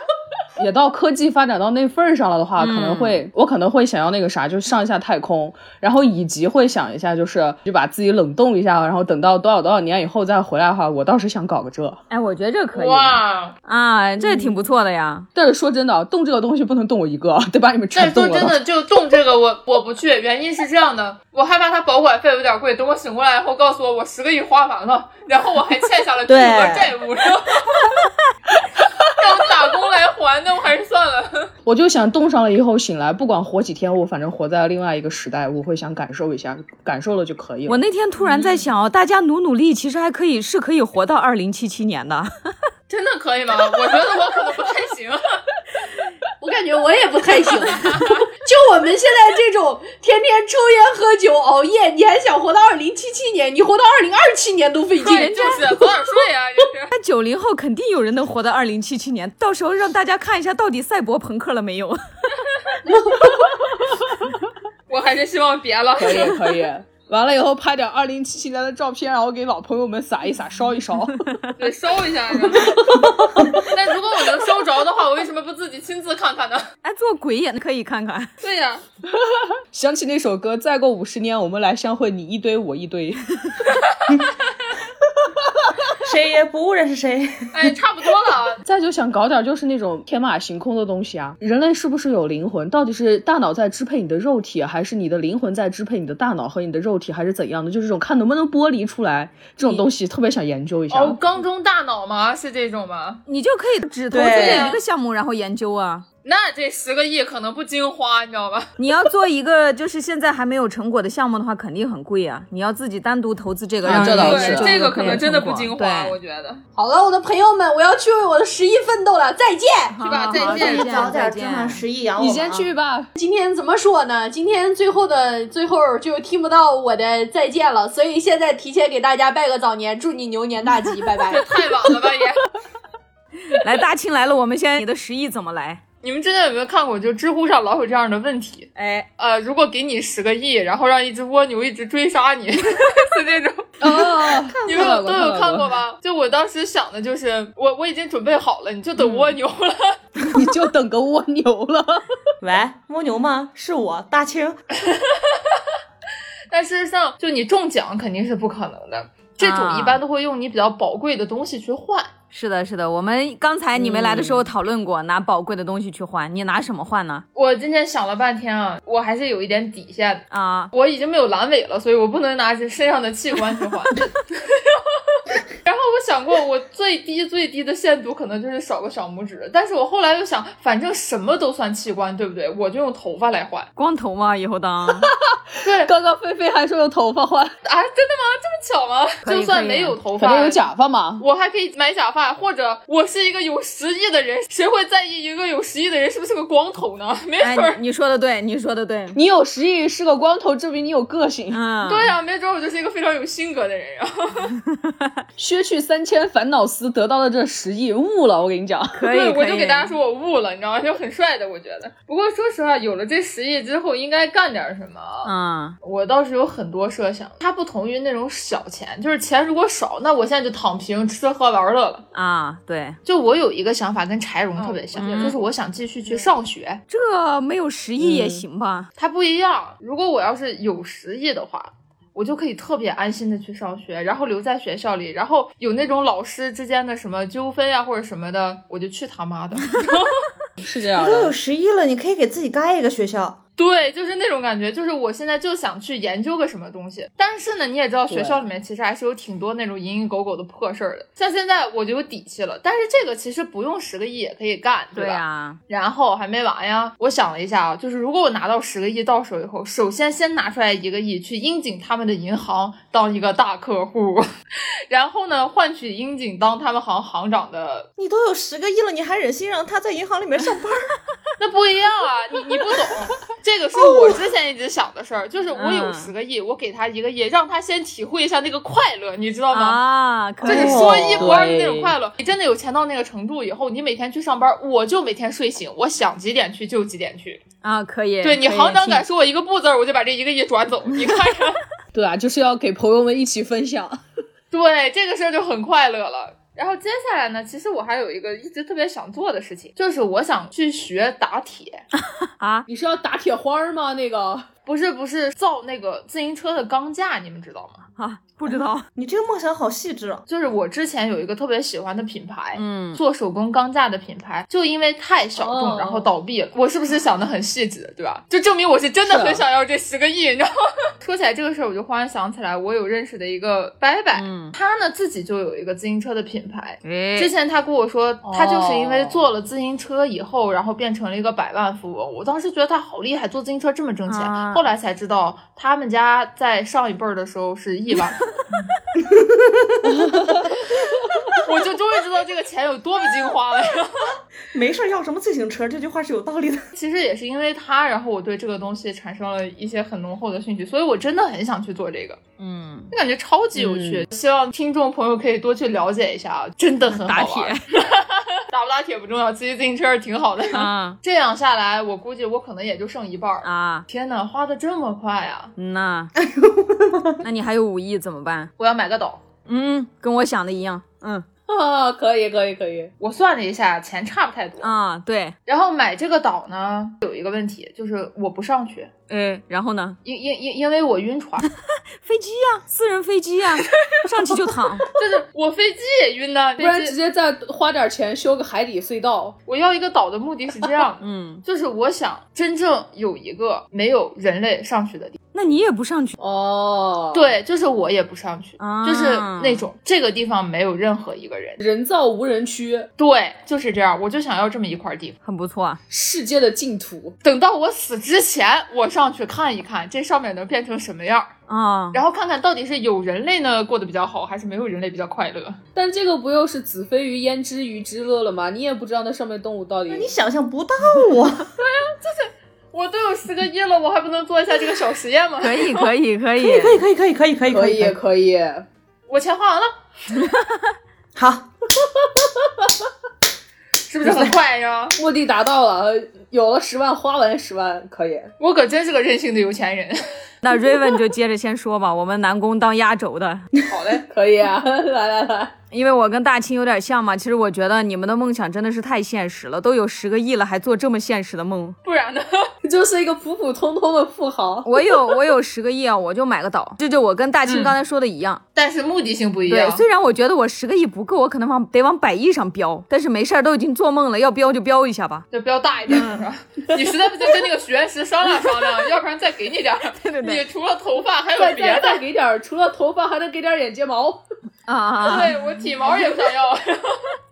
D: 也到科技发展到那份儿上了的话，可能
B: 嗯
D: 会我可能会想要那个啥，就上一下太空，然后以及会想一下，就是就把自己冷冻一下，然后等到多少多少年以后再回来的话，我倒是想搞个这。
B: 哎，我觉得这可以
E: 哇！
B: 啊，这挺不错的呀。
D: 但是说真的，冻这个东西不能冻我一个，(laughs) 得把你们
E: 但
D: 全冻了但。
E: 说真的，就冻这个我我不去，原因是这样的，我害怕它保管费有点贵。等我醒过来以后，告诉我我十个亿花完了，然后我还欠下了巨额债务，然后让我打工来还，那我还是算了。(laughs)
D: 我就想冻上了以后醒来，不管活几天，我反正活在了另外一个时代，我会想感受一下，感受了就可以了。
B: 我那天突然在想哦，大家努努力，其实还可以是可以活到二零七七年的。(laughs)
E: 真的可以吗？我觉得我可能不太行。(laughs)
A: 我感觉我也不太行。就我们现在这种天天抽烟喝酒熬夜，你还想活到二零七七年？你活到二零二七年都费劲。
E: 对，就是 (laughs) 早点睡啊，就是。
B: 那九零后肯定有人能活到二零七七年，到时候让大家看一下到底赛博朋克了没有。(laughs) (laughs)
E: 我还是希望别了。
D: 可以可以。完了以后拍点二零七七年的照片，然后给老朋友们撒一撒，(laughs) 烧一烧。(laughs)
E: 对，烧一下。(laughs) 但如果我能烧着的话，我为什么不自己亲自看看呢？
B: 哎，做鬼也可以看看。
E: 对呀、
D: 想起那首歌，再过五十年我们来相会，你一堆我一堆。
C: 谁也不认识谁。(laughs)
E: 哎，差不多了。(laughs)
D: 再就想搞点就是那种天马行空的东西啊！人类是不是有灵魂？到底是大脑在支配你的肉体，还是你的灵魂在支配你的大脑和你的肉体，还是怎样的？就是这种看能不能剥离出来这种东西，特别想研究一下。
E: 哦，缸中大脑吗？是这种吗？
B: 你就可以只投资这一个项目，然后研究啊。
E: 那这十个亿可能不经花，你知道吧？(laughs)
B: 你要做一个就是现在还没有成果的项目的话，肯定很贵啊。你要自己单独投资这个，
D: 这倒是
E: 这个
B: 可
E: 能真的不经花，我觉得。(laughs)
A: 好了，我的朋友们，我要去为我的十亿奋斗了，再见。(laughs)
E: 是吧再见
B: 再见，
C: 早点
B: 再见
C: 挣上十亿养我
D: 你先去吧。
A: 今天怎么说呢？今天最后的最后就听不到我的再见了，所以现在提前给大家拜个早年，祝你牛年大吉，拜拜。
E: 太晚了吧也。
B: 来，大庆来了，我们先你的十亿怎么来？
E: 你们之前有没有看过？就知乎上老有这样的问题，
B: 哎，
E: 呃，如果给你十个亿，然后让一只蜗牛一直追杀你，(laughs) 是这种，
D: 哦，(laughs)
E: 你们有都有看过
D: 过？
E: 吧？就我当时想的就是，我我已经准备好了，你就等蜗牛了。(laughs)
D: 你就等个蜗牛了。
C: 喂，蜗牛吗？是我大清。
E: 但事实上，就你中奖肯定是不可能的，这种
B: 啊
E: 一般都会用你比较宝贵的东西去换。
B: 是的，是的，我们刚才你没来的时候讨论过，拿宝贵的东西去换，你拿什么换呢？
E: 我今天想了半天啊，我还是有一点底线的。
B: 啊，
E: 我已经没有阑尾了，所以我不能拿着身上的器官去换。(laughs) (laughs) (laughs) (laughs) 然后我想过，我最低最低的限度可能就是少个小拇指，但是我后来又想，反正什么都算器官，对不对？我就用头发来换。
B: 光头嘛？以后当
E: 对 (laughs)
D: 刚刚菲菲还说用头发换，
E: 啊，真的吗？这么巧吗？就算没有头发，
D: 反正有假发嘛。
E: 我还可以买假发，或者我是一个有实力的人，谁会在意一个有实力的人是不是个光头呢？(laughs) 没准
B: 哎，
E: 儿，
B: 你说的对，你说的对，
D: 你有实力是个光头，证明你有个性。
B: 嗯，
E: 对呀、没准我就是一个非常有性格的人呀。(laughs)
D: 削去三千烦恼丝，得到了这十亿，悟了。我跟你讲，(laughs)
B: 可以，
E: 对，(laughs) 我就给大家说我悟了，你知道吗？就很帅的，我觉得。不过说实话，有了这十亿之后，应该干点什么啊？
B: 嗯，
E: 我倒是有很多设想，它不同于那种小钱，就是钱如果少，那我现在就躺平，吃喝玩乐了。
B: 啊，对，
E: 就我有一个想法跟柴荣特别像，
B: 嗯
E: 就是我想继续去上学。
B: 这没有十亿也行吧？
E: 它不一样，如果我要是有十亿的话。我就可以特别安心的去上学，然后留在学校里，然后有那种老师之间的什么纠纷呀或者什么的，我就去他妈的。(laughs)
D: 是这样
C: 都有。十一了，你可以给自己盖一个学校。
E: 对，就是那种感觉，就是我现在就想去研究个什么东西，但是呢，你也知道学校里面其实还是有挺多那种蝇营狗苟的破事儿的。像现在我就有底气了，但是这个其实不用十个亿也可以干，
B: 对
E: 吧？
B: 呀，
E: 然后还没完呀，我想了一下啊，就是如果我拿到十个亿到手以后，首先先拿出来一个亿去樱井他们的银行当一个大客户，(laughs) 然后呢换取樱井当他们行行长的，
C: 你都有十个亿了，你还忍心让他在银行里面上班？(laughs)
E: 那不一样啊，你你不懂，(laughs) 这个是我之前一直想的事儿，就是我有
B: 嗯
E: 十个亿，我给他一个亿，让他先体会一下那个快乐，你知道吗？
B: 啊，可以
E: 就是说一不二的那种快乐。你真的有钱到那个程度以后，你每天去上班，我就每天睡醒，我想几点去就几点去。
B: 啊，可以。
E: 对你行长敢说我一个不字儿，我就把这一个亿转走。你看看，(laughs)
D: 对啊，就是要给朋友们一起分享。(laughs)
E: 对这个事儿就很快乐了。然后接下来呢，其实我还有一个一直特别想做的事情，就是我想去学打铁。(laughs)
B: 啊，
D: 你是要打铁花儿吗？那个
E: 不是不是造那个自行车的钢架，你们知道吗？
B: 啊，不知道，(laughs)
C: 你这个梦想好细致哦。
E: 就是我之前有一个特别喜欢的品牌，
B: 嗯，
E: 做手工钢架的品牌，就因为太小众，
D: 哦
E: 然后倒闭了。我是不是想的很细致，对吧？就证明我是真的很想要这十个亿，你知道吗？说起来这个事儿，我就忽然想起来，我有认识的一个伯伯，
B: 嗯
E: 他呢自己就有一个自行车的品牌。
B: 哎
E: 之前他跟我说，他就是因为做了自行车以后，然后变成了一个百万富翁。我当时觉得他好厉害，做自行车这么挣钱。
B: 啊
E: 后来才知道，他们家在上一辈儿的时候是亿吧。(laughs) 我就终于知道这个钱有多不经花了。(laughs)
C: 没事儿要什么自行车，这句话是有道理的。
E: 其实也是因为他，然后我对这个东西产生了一些很浓厚的兴趣，所以我真的很想去做这个，
B: 嗯，
E: 就感觉超级有趣。希望听众朋友可以多去了解一下啊，真的很
B: 打
E: 好玩。
B: 铁 (laughs)
E: 打不打铁不重要，骑自行车挺好的。
B: 啊
E: 这样下来，我估计我可能也就剩一半儿。
B: 啊，
E: 天哪，花的这么快呀！
B: 嗯呐，那你还有五亿怎么办？
E: 我要买个岛。
B: 嗯，跟我想的一样，嗯
D: 啊，可以可以可以，
E: 我算了一下，钱差不太多。
B: 啊，对，
E: 然后买这个岛呢，有一个问题，就是我不上去，
B: 嗯，然后呢？
E: 因因因因为我晕船，(laughs)
B: 飞机呀、私人飞机呀、上去就躺。(laughs)
E: 就是我飞机也晕呢。
D: 不然直接再花点钱修个海底隧道。
E: 我要一个岛的目的是这样的，(laughs)
B: 嗯，
E: 就是我想真正有一个没有人类上去的地方。
B: 那你也不上去？
D: 哦，，
E: 对，就是我也不上去，
B: 啊
E: 就是那种这个地方没有任何一个人。
D: 人造无人区，
E: 对，就是这样，我就想要这么一块地方。
B: 很不错啊。
D: 世界的净土。
E: 等到我死之前，我上去看一看这上面能变成什么样，
B: 啊，
E: 然后看看到底是有人类呢过得比较好，还是没有人类比较快乐。
D: 但这个不又是子非鱼焉知鱼之乐了吗？你也不知道那上面动物到底。
C: 你想象不到啊！(laughs)
E: 我都有十个亿了，我还不能做一下这个小实验吗？
B: 可以，可以，可以，(laughs)
C: 可以，可以，可以，可以，可以，
D: 可以
C: 以，
D: 可以，
E: 我钱花完了，(laughs)
C: 好，
E: 是不是很快呀？
D: 目的达到了，有了十万，花完十万，可以。
E: 我可真是个任性的有钱人。
B: 那 Raven 就接着先说吧，我们南宫当压轴的，(laughs)
E: 好嘞，
D: 可以啊，(laughs) 来来来，
B: 因为我跟大清有点像嘛。其实我觉得你们的梦想真的是太现实了，都有十个亿了，还做这么现实的梦。
E: 不然呢？(laughs)
D: 就是一个普普通通的富豪。
B: 我有我有十个亿啊，我就买个岛，这就我跟大清刚才说的一样。
E: 但是目的性不一样对，
B: 虽然我觉得我十个亿不够，我可能往得往百亿上飙，但是没事儿，都已经做梦了，要飙就飙一下吧。
E: 就标大一点，是吧？你实在不行跟那个许愿石商量商量，要不然再给你点儿。
B: 对对对
E: 你除了头发还有
D: 再
E: 别
D: 再。给点儿，除了头发还能给点儿眼睫毛。
B: 啊！
E: 对我体毛也不想要。(laughs)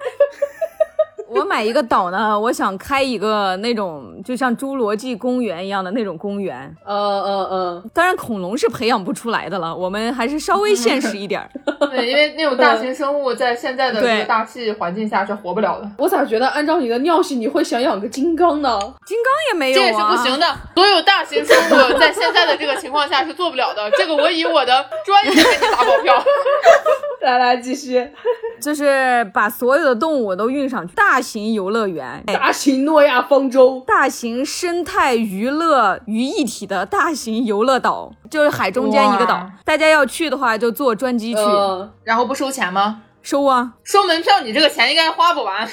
B: 我买一个岛呢，我想开一个那种就像侏罗纪公园一样的那种公园。
D: 呃呃呃，
B: 当然，恐龙是培养不出来的了，我们还是稍微现实一点儿。(laughs)
E: 对，因为那种大型生物在现在的这个大气环境下是活不了的，
D: 我咋觉得按照你的尿性，你会想养个金刚呢？
B: 金刚也没有啊，
E: 这也是不行的。所有大型生物在现在的这个情况下是做不了的。这个我以我的专业给你打保票。(laughs)
D: 来来，继续。
B: 就是把所有的动物都运上去，大型游乐园，
D: 大型诺亚方舟，
B: 大型生态娱乐于一体的大型游乐岛，就是海中间一个岛。大家要去的话，就坐专机去、
D: 嗯，
E: 然后不收钱吗？
B: 收啊，
E: 收门票，你这个钱应该花不完。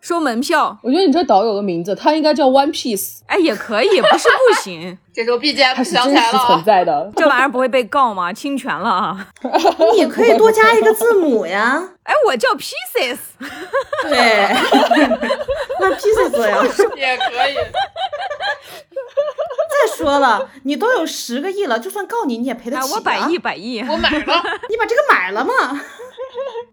B: 收门票。
D: 我觉得你这岛有个名字，它应该叫 One Piece，
B: 哎，也可以，不是不行。(laughs)
E: 这时候 BGM
D: 它是
E: 响起
D: 真实存
E: 来了啊，
D: 在的。
B: 这玩意儿不会被告吗？侵权了啊！(laughs)
C: 你可以多加一个字母呀。
B: 哎，我叫 Pieces，
C: 对，(laughs) 那 pieces 呀。
E: 也可以。
C: 再说了，你都有十个亿了，就算告你，你也赔得起
B: 啊，
C: 起、
B: 我百亿，，百亿。
E: 我买了，
C: 你把这个买了嘛？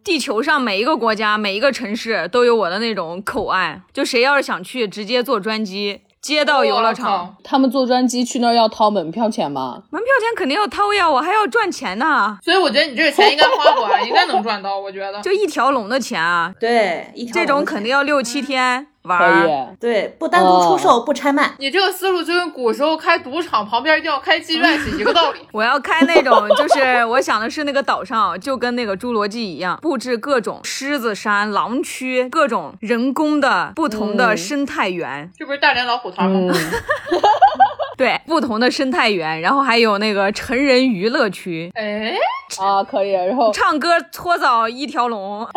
B: 地球上每一个国家、每一个城市都有我的那种口岸，就谁要是想去，直接坐专机接到游乐场。
D: 他们坐专机去那儿要掏门票钱吗？
B: 门票钱肯定要掏呀，我还要赚钱呢，
E: 所以我觉得你这个钱应该花不完，应该能赚到。我觉得。(laughs)
B: 就一条龙的钱啊，
C: 对，一条
B: 这种肯定要六七天玩儿。
C: 对，不单独出售，不拆卖。
E: 你这个思路就跟古时候开赌场旁边要开妓院是一个道理。(laughs)
B: 我要开那种，就是我想的是那个岛上就跟那个侏罗纪一样，布置各种狮子山、狼区，各种人工的不同的
D: 嗯
B: 生态园，
E: 这不是大连老虎团吗？
D: 嗯，(laughs)
B: 对，不同的生态园，然后还有那个成人娱乐区，
E: 哎，
D: 啊，可以。然后
B: 唱歌搓澡一条龙，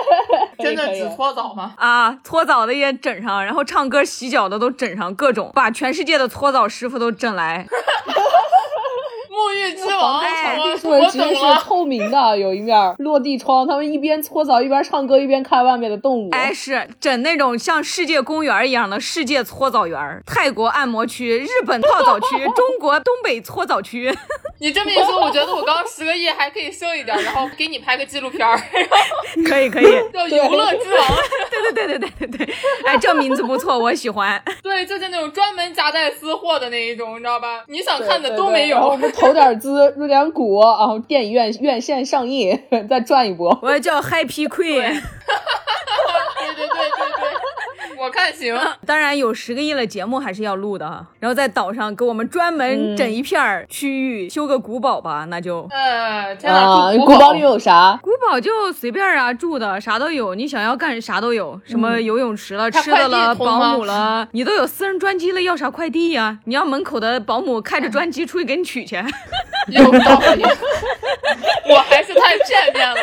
B: (laughs)
E: 真的只搓澡吗？
B: 啊，搓澡的也整上，然后唱歌、洗脚的都整上，各种把全世界的搓澡师傅都整来。(laughs)
E: 沐浴之王，
B: 哎
E: 我
D: 或者
E: 我
D: 直接是
E: 懂了。
D: 透明的，有一面落地窗，他们一边搓澡一边唱歌，一边看外面的动物。
B: 哎，是整那种像世界公园一样的世界搓澡园儿，泰国按摩区、日本泡澡区、(laughs) 中国东北搓澡区。(laughs)
E: 你这么一说，我觉得我刚十个亿还可以剩一点，然后给你拍个纪录片儿，
B: 可 (laughs) 以可以，
E: 叫游乐之王。
B: 对对对对对对对，哎，这名字不错，我喜欢。
E: 对，就是那种专门夹带私货的那一种，你知道吧？你想看的都没
D: 对然后我
E: 有。
D: 们投点资，入点股，然后电影院院线上映，(laughs) 再赚一波。
B: 我叫 Happy Queen，
E: 对对对对对，我看行。
B: 当然有十个亿了，节目还是要录的啊。然后在岛上给我们专门整一片区域，修个古堡吧，那就。
E: 呃，天哪，
D: 古堡里有啥？
B: 古堡就随便啊，住的啥都有，你想要干啥都有，什么游泳池了、
E: 它
B: 吃的了、保姆了，你都有私人专机了，要啥快递呀、你要门口的保姆开着专机出去给你取去。(laughs)
E: 有道理，我还是太片面了。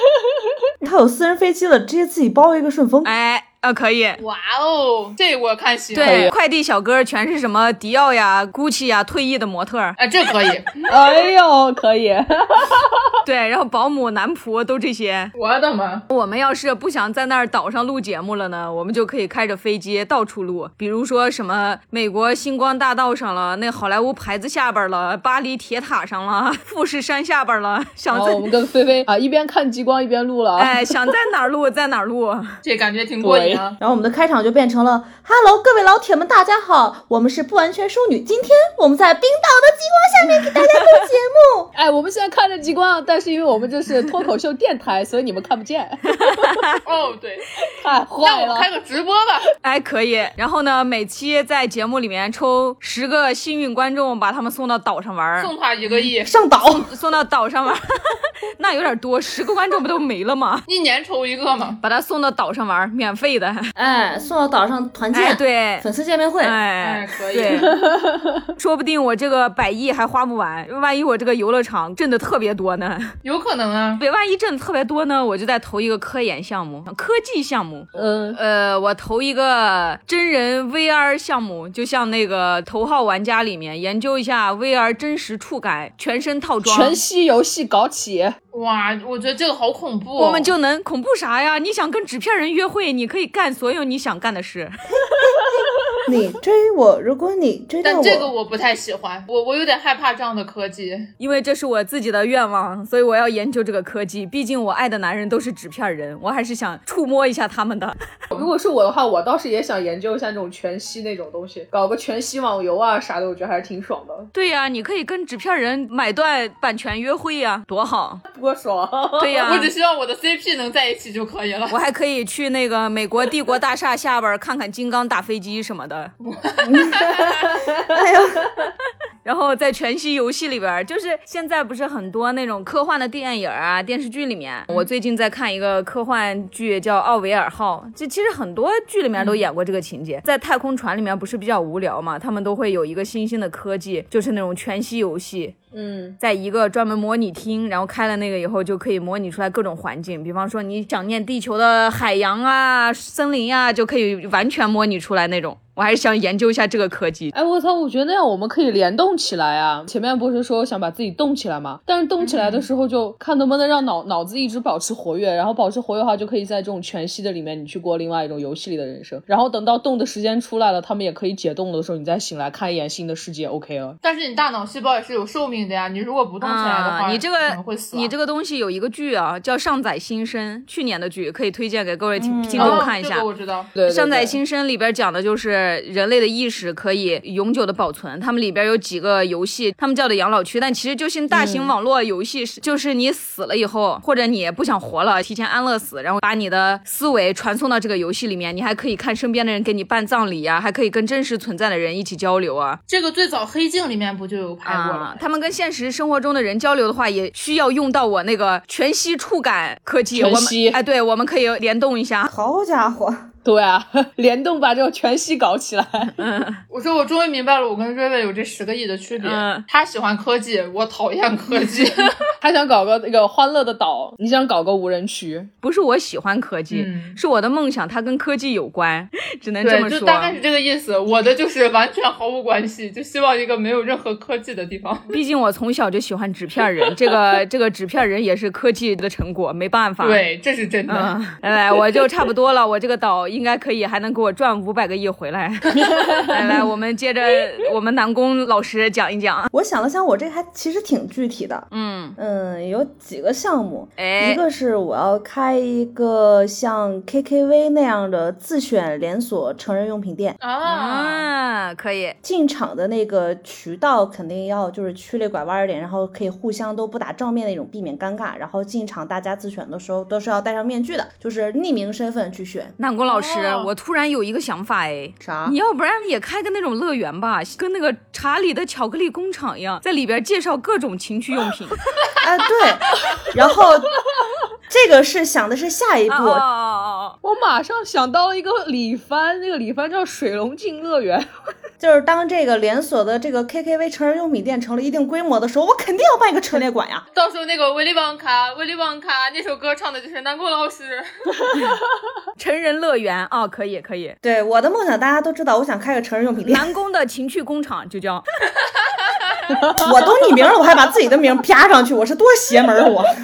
E: (laughs)
C: 他有私人飞机了，直接自己包一个顺丰。
B: 哎，啊，可以。
E: 哇哦，这我看行。
B: 对，快递小哥全是什么迪奥呀、GUCCI 呀，退役的模特儿。
E: 哎，这可以，(laughs)
D: 哎呦，可以。(laughs) (laughs)
B: 对，然后保姆、男仆都这些。
E: 我的妈！
B: 我们要是不想在那儿岛上录节目了呢，我们就可以开着飞机到处录，比如说什么美国星光大道上了，那好莱坞牌子下边了，巴黎铁塔上了，富士山下边了，想在
D: 我们跟菲菲啊一边看极光一边录了。
B: 哎想在哪儿录在哪儿录。
E: 这感觉挺过瘾啊。
C: 然后我们的开场就变成了 “Hello，各位老铁们，大家好，我们是不完全淑女，今天我们在冰岛的极光下面给大家录节目。(laughs)
D: 哎，我们现在看着极光，但是因为我们这是脱口秀电台，所以你们看不见，(laughs)
E: 哦，对，(laughs)
D: 太
E: 那
D: 坏了。
E: 我们开个直播吧。
B: 哎，可以。然后呢，每期在节目里面抽十个幸运观众，把他们送到岛上玩儿，
E: 送他一个亿，
C: 上岛，
B: 送到岛上玩儿，那有点多，十个观众不都没了吗？
E: 一年抽一个嘛。
B: 把他送到岛上玩，免费的。(laughs)
C: 哎，送到岛上团建，
B: 哎，对，
C: 粉丝见面会。
B: 哎
E: 哎，可以，(laughs)
B: 说不定我这个百亿还花不完，万一我这个游乐场挣的特别多呢？
E: 有可能啊。
B: 对，万一挣的特别多呢，我就再投一个科研项目、科技项目。
D: 嗯，
B: 呃，我投一个真人 VR 项目，就像那个《头号玩家》里面研究一下 VR 真实触感全身套装，
D: 全息游戏搞起，
E: 哇，我觉得这个好恐怖、哦。
B: 我们就能恐怖啥呀？你想跟纸片人约会，你可以干所有你想干的事。(laughs) (laughs)
C: 你追我，如果你追到
E: 但，这个我不太喜欢，我我有点害怕这样的科技。
B: 因为这是我自己的愿望，所以我要研究这个科技。毕竟我爱的男人都是纸片人，我还是想触摸一下他们的。(laughs)
D: 如果是我的话，我倒是也想研究一下那种全息那种东西，搞个全息网游啊啥的，我觉得还是挺爽的，
B: 对呀、你可以跟纸片人买断版权约会呀、多好！
D: 多爽！
B: 对呀、(laughs)
E: 我只希望我的 CP 能在一起就可以了。
B: 我还可以去那个美国帝国大厦下边儿看看金刚打飞机什么的。(laughs)
C: 哎呦，(laughs)
B: 然后在全息游戏里边儿，就是现在不是很多那种科幻的电影啊、电视剧里面，我最近在看一个科幻剧叫《奥维尔号》，这其实很多剧里面都演过这个情节。在太空船里面不是比较无聊嘛，他们都会有一个新兴的科技，就是那种全息游戏。
D: 嗯，
B: 在一个专门模拟厅，然后开了那个以后，就可以模拟出来各种环境，比方说你想念地球的海洋啊、森林啊，就可以完全模拟出来那种。我还是想研究一下这个科技。
D: 哎，我操！我觉得那样我们可以联动起来啊。前面不是说想把自己动起来吗？但是动起来的时候就看能不能让脑脑子一直保持活跃，然后保持活跃的话，就可以在这种全息的里面，你去过另外一种游戏里的人生。然后等到动的时间出来了，他们也可以解冻的时候，你再醒来看一眼新的世界，OK 了。
E: 但是你大脑细胞也是有寿命的呀，你如果不动起来的话，
B: 啊，你这个
E: 会死啊。
B: 你这个东西有一个剧啊，叫《上载新生》，去年的剧，可以推荐给各位听、听
E: 哦
B: 众看一下。
E: 这个我知道。
D: 对对对
B: 上载新生里边讲的就是人类的意识可以永久的保存。他们里边有几个游戏，他们叫的养老区，但其实就是大型网络游戏，是就是你死了以后，或者你不想活了，提前安乐死，然后把你的思维传送到这个游戏里面，你还可以看身边的人给你办葬礼呀、还可以跟真实存在的人一起交流啊。
E: 这个最早《黑镜》里面不就有拍过了
B: 他们跟现实生活中的人交流的话，也需要用到我那个全息触感科技。我们
D: 全息
B: 哎，对，我们可以联动一下。
C: 好家伙，
D: 对啊，(laughs) 联动把这个全息搞起来。
E: 我说我终于明白了，我跟瑞瑞有这十个亿的区别。
B: 嗯
E: 他喜欢科技，我讨厌科技。(laughs)
D: 他想搞个那个欢乐的岛，你想搞个无人区，
B: 不是我喜欢科技，
E: 嗯
B: 是我的梦想，它跟科技有关，(laughs) 只能这，么说。
E: 就大概是这个意思。我的就是完全毫无关系，就希望一个没有任何科技的地方。
B: 毕竟我从小就喜欢纸片人，这个这个纸片人也是科技的成果，没办法。。
E: 对，这是真的。
B: 嗯，来来，我就差不多了，我这个岛应该可以，还能给我赚五百个亿回来。(laughs) 来来，我们接着 (laughs) 我们南宫老师讲一讲。
C: 我想了想，我这还其实挺具体的。
B: 嗯，
C: 嗯，有几个项目，
B: 哎
C: 一个是我要开一个像 KKV 那样的自选连锁成人用品店，
E: 啊，
B: 啊，可以。
C: 进场的那个渠道肯定要就是曲里拐弯一点，然后可以互相都不打照面那种，避免尴尬。然后进场大家自选的时候都是要戴上面具的，就是匿名身份去选。
B: 南宫老师，
E: 哦
B: 我突然有一个想法哎，
C: 啥
B: 你要不然也开个那种乐园吧，跟那个查理的巧克力工厂一样，在里边介绍各种情趣用品。(laughs)
C: 哎，对，然后这个是想的是下一步，
B: 哦哦哦
D: 我马上想到了一个李帆，那个李帆叫水龙镜乐园。
C: 就是当这个连锁的这个 KKV 成人用品店成了一定规模的时候，我肯定要办一个陈列馆呀。
E: 到时候那个威利旺卡，威利旺卡那首歌唱的就是南宫老师。
B: 哦，(laughs) 成人乐园哦，可以可以。
C: 对我的梦想大家都知道，我想开个成人用品店，
B: 南宫的情趣工厂就叫。(laughs) (laughs)
C: 我都匿名了，我还把自己的名啪上去，我是多邪门儿我。(laughs)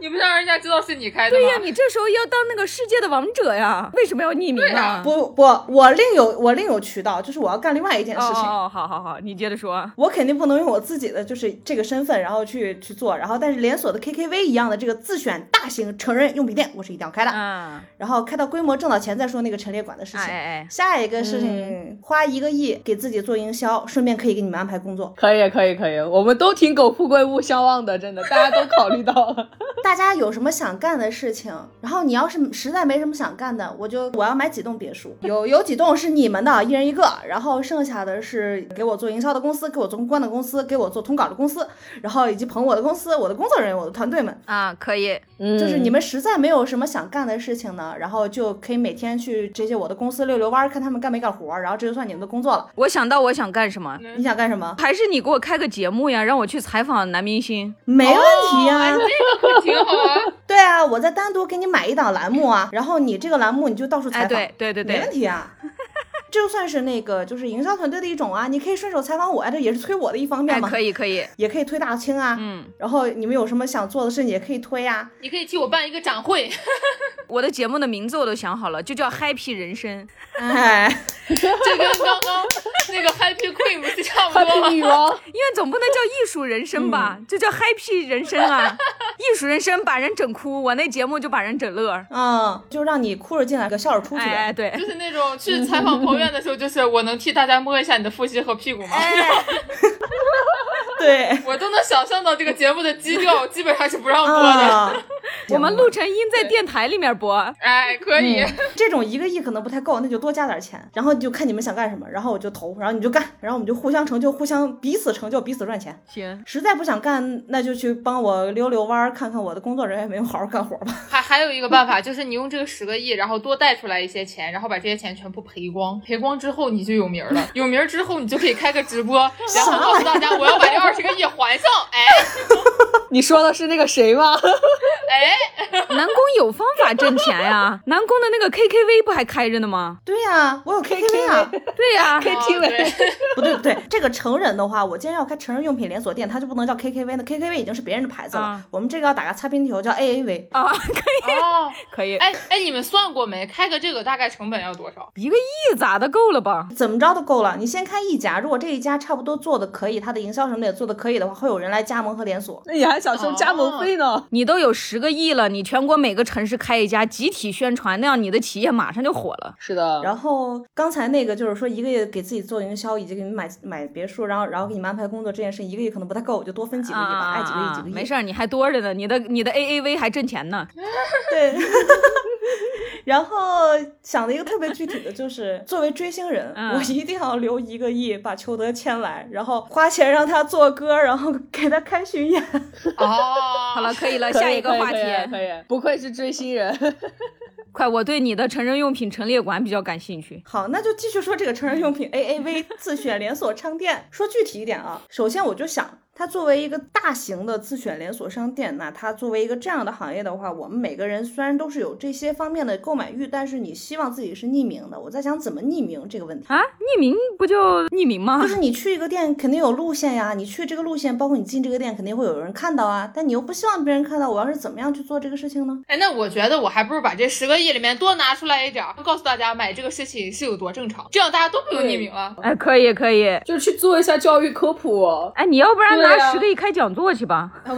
E: 你不让人家知道是你开的吗？
B: 对呀，你这时候要当那个世界的王者呀，为什么要匿名啊？
C: 不不，我另有我另有渠道，就是我要干另外一件事情。
B: 哦，好好好，你接着说。
C: 我肯定不能用我自己的就是这个身份，然后去去做，然后但是连锁的 KKV 一样的这个自选大型成人用品店，我是一定要开的。
B: 嗯，
C: 然后开到规模挣到钱再说那个陈列馆的事情。
B: 哎哎哎，
C: 下一个事情，花一个亿给自己做营销，顺便可以给你们安排工作。
D: 可以，可以，可以，我们都挺狗富贵勿相忘的，真的，大家都考虑到了。(laughs)
C: 大家有什么想干的事情，然后你要是实在没什么想干的，我就我要买几栋别墅，有有几栋是你们的，一人一个，然后剩下的是给我做营销的公司，给我做公关的公司，给我做通稿的公司，然后以及捧我的公司、我的工作人员、我的团队们。
B: 啊，可以。
D: 嗯
C: 就是你们实在没有什么想干的事情呢，然后就可以每天去这些我的公司溜溜弯儿，看他们干没干活儿，然后这就算你们的工作了。
B: 我想到我想干什么，
C: 你想干什么？
B: 还是你给我开个节目呀，让我去采访男明星。
C: 没问题呀、
E: 哎，这个可挺好啊。
C: 对啊，我再单独给你买一档栏目啊，然后你这个栏目你就到处采
B: 哎，
C: 访。
B: 对对对对，
C: 没问题啊。这 (laughs) 就算是那个就是营销团队的一种啊，你可以顺手采访我啊，这也是推我的一方面
B: 哎，
C: 嘛。
B: 可以可以，
C: 也可以推大清啊，
B: 嗯，
C: 然后你们有什么想做的事情也可以推啊。
E: 你可以替我办一个展会，
B: 我的节目的名字我都想好了，就叫 (laughs) Happy 人生。
C: 哎，(laughs)
E: 这跟刚刚那个 Happy Queen 不是差不多吗？
D: 女王，
B: 因为总不能叫艺术人生吧，就叫 Happy 人生啊！(laughs) 艺术人生把人整哭，我那节目就把人整乐。
C: 嗯，就让你哭着进来，个笑着出去呗。
B: 哎哎，对
E: 就，是那种去采访彭院的时候，就是我能替大家摸一下你的腹肌和屁股吗？
C: 对，
E: 我都能想象到这个节目的基调，基本上是不让播的。
C: 啊，
B: 我们录成音在电台里面播。
E: 哎，可以，(laughs)
C: 这种一个亿可能不太够，那就多加点钱，然后就看你们想干什么，然后我就投，然后你就干，(laughs) 然后我们就互相成就，互相彼此成就，彼此赚钱。
B: 行，
C: 实在不想干，那就去帮我溜溜弯儿，看看我的工作人员有没有好好干活吧。(laughs)
E: 还还有一个办法，就是你用这个十个亿，然后多带出来一些钱，然后把这些钱全部赔光，赔光之后你就有名了，有名之后你就可以开个直播，然后告诉大家我要把这二十个亿还上。哎
D: 你说的是那个谁吗？
E: 哎，
B: 南宫有方法挣钱呀，南宫的那个 KKV 不还开着呢吗？
C: 对呀、我有 KKV 啊。
B: 对呀、
E: K T V
C: 不对不对，这个成人的话，我既然要开成人用品连锁店，它就不能叫 KKV 呢 KKV 已经是别人的牌子了。我们这个要打个擦边球，叫 AAV。
B: 啊，可以
E: 哦，
B: 可以，
E: 哎哎，你们算过没？开个这个大概成本要多少？
B: 一个亿咋的够了吧？
C: 怎么着都够了。你先开一家，如果这一家差不多做的可以，它的营销什么的也做的可以的话，会有人来加盟和连锁。
D: 那你还想收加盟费呢？
B: 你都有十个亿了，你全国每个城市开一家，集体宣传，那样你的企业马上就火了。
D: 是的，
C: 然后刚才那个就是说一个月给自己做营销，以及给你们买买别墅，然后然后给你们安排工作这件事，一个月可能不太够，我就多分几个亿吧，爱几个亿几个亿。
B: 啊没事儿，你还多着呢，你的你的 AAV 还挣钱呢。(laughs)
C: 对。(laughs) 然后想了一个特别具体的就是，作为追星人，
B: 嗯
C: 我一定要留一个亿把裘德签来，然后花钱让他做歌，然后给他开巡演。
E: 哦，(laughs)
B: 好了，可以了，下一个话题
D: 不愧是追星人。(laughs)
B: 快，我对你的成人用品陈列馆比较感兴趣。
C: 好，那就继续说这个成人用品 AAV 自选连锁商店。说具体一点啊，首先我就想，它作为一个大型的自选连锁商店，那它作为一个这样的行业的话，我们每个人虽然都是有这些方面的购买欲，但是你希望自己是匿名的。我在想怎么匿名这个问题。
B: 啊，匿名不就匿名吗
C: 就？是你去一个店肯定有路线呀，你去这个路线，包括你进这个店肯定会有人看到啊，但你又不希望别人看到，我要是怎么样去做这个事情呢？
E: 哎，那我觉得我还不如把这十个亿里面多拿出来一点儿，告诉大家买这个事情是有多正常，这样大家都不用匿名了。
B: 哎，可以可以。
D: 就去做一下教育科普。
B: 哎，你要不然拿十个亿开讲座去吧？(laughs)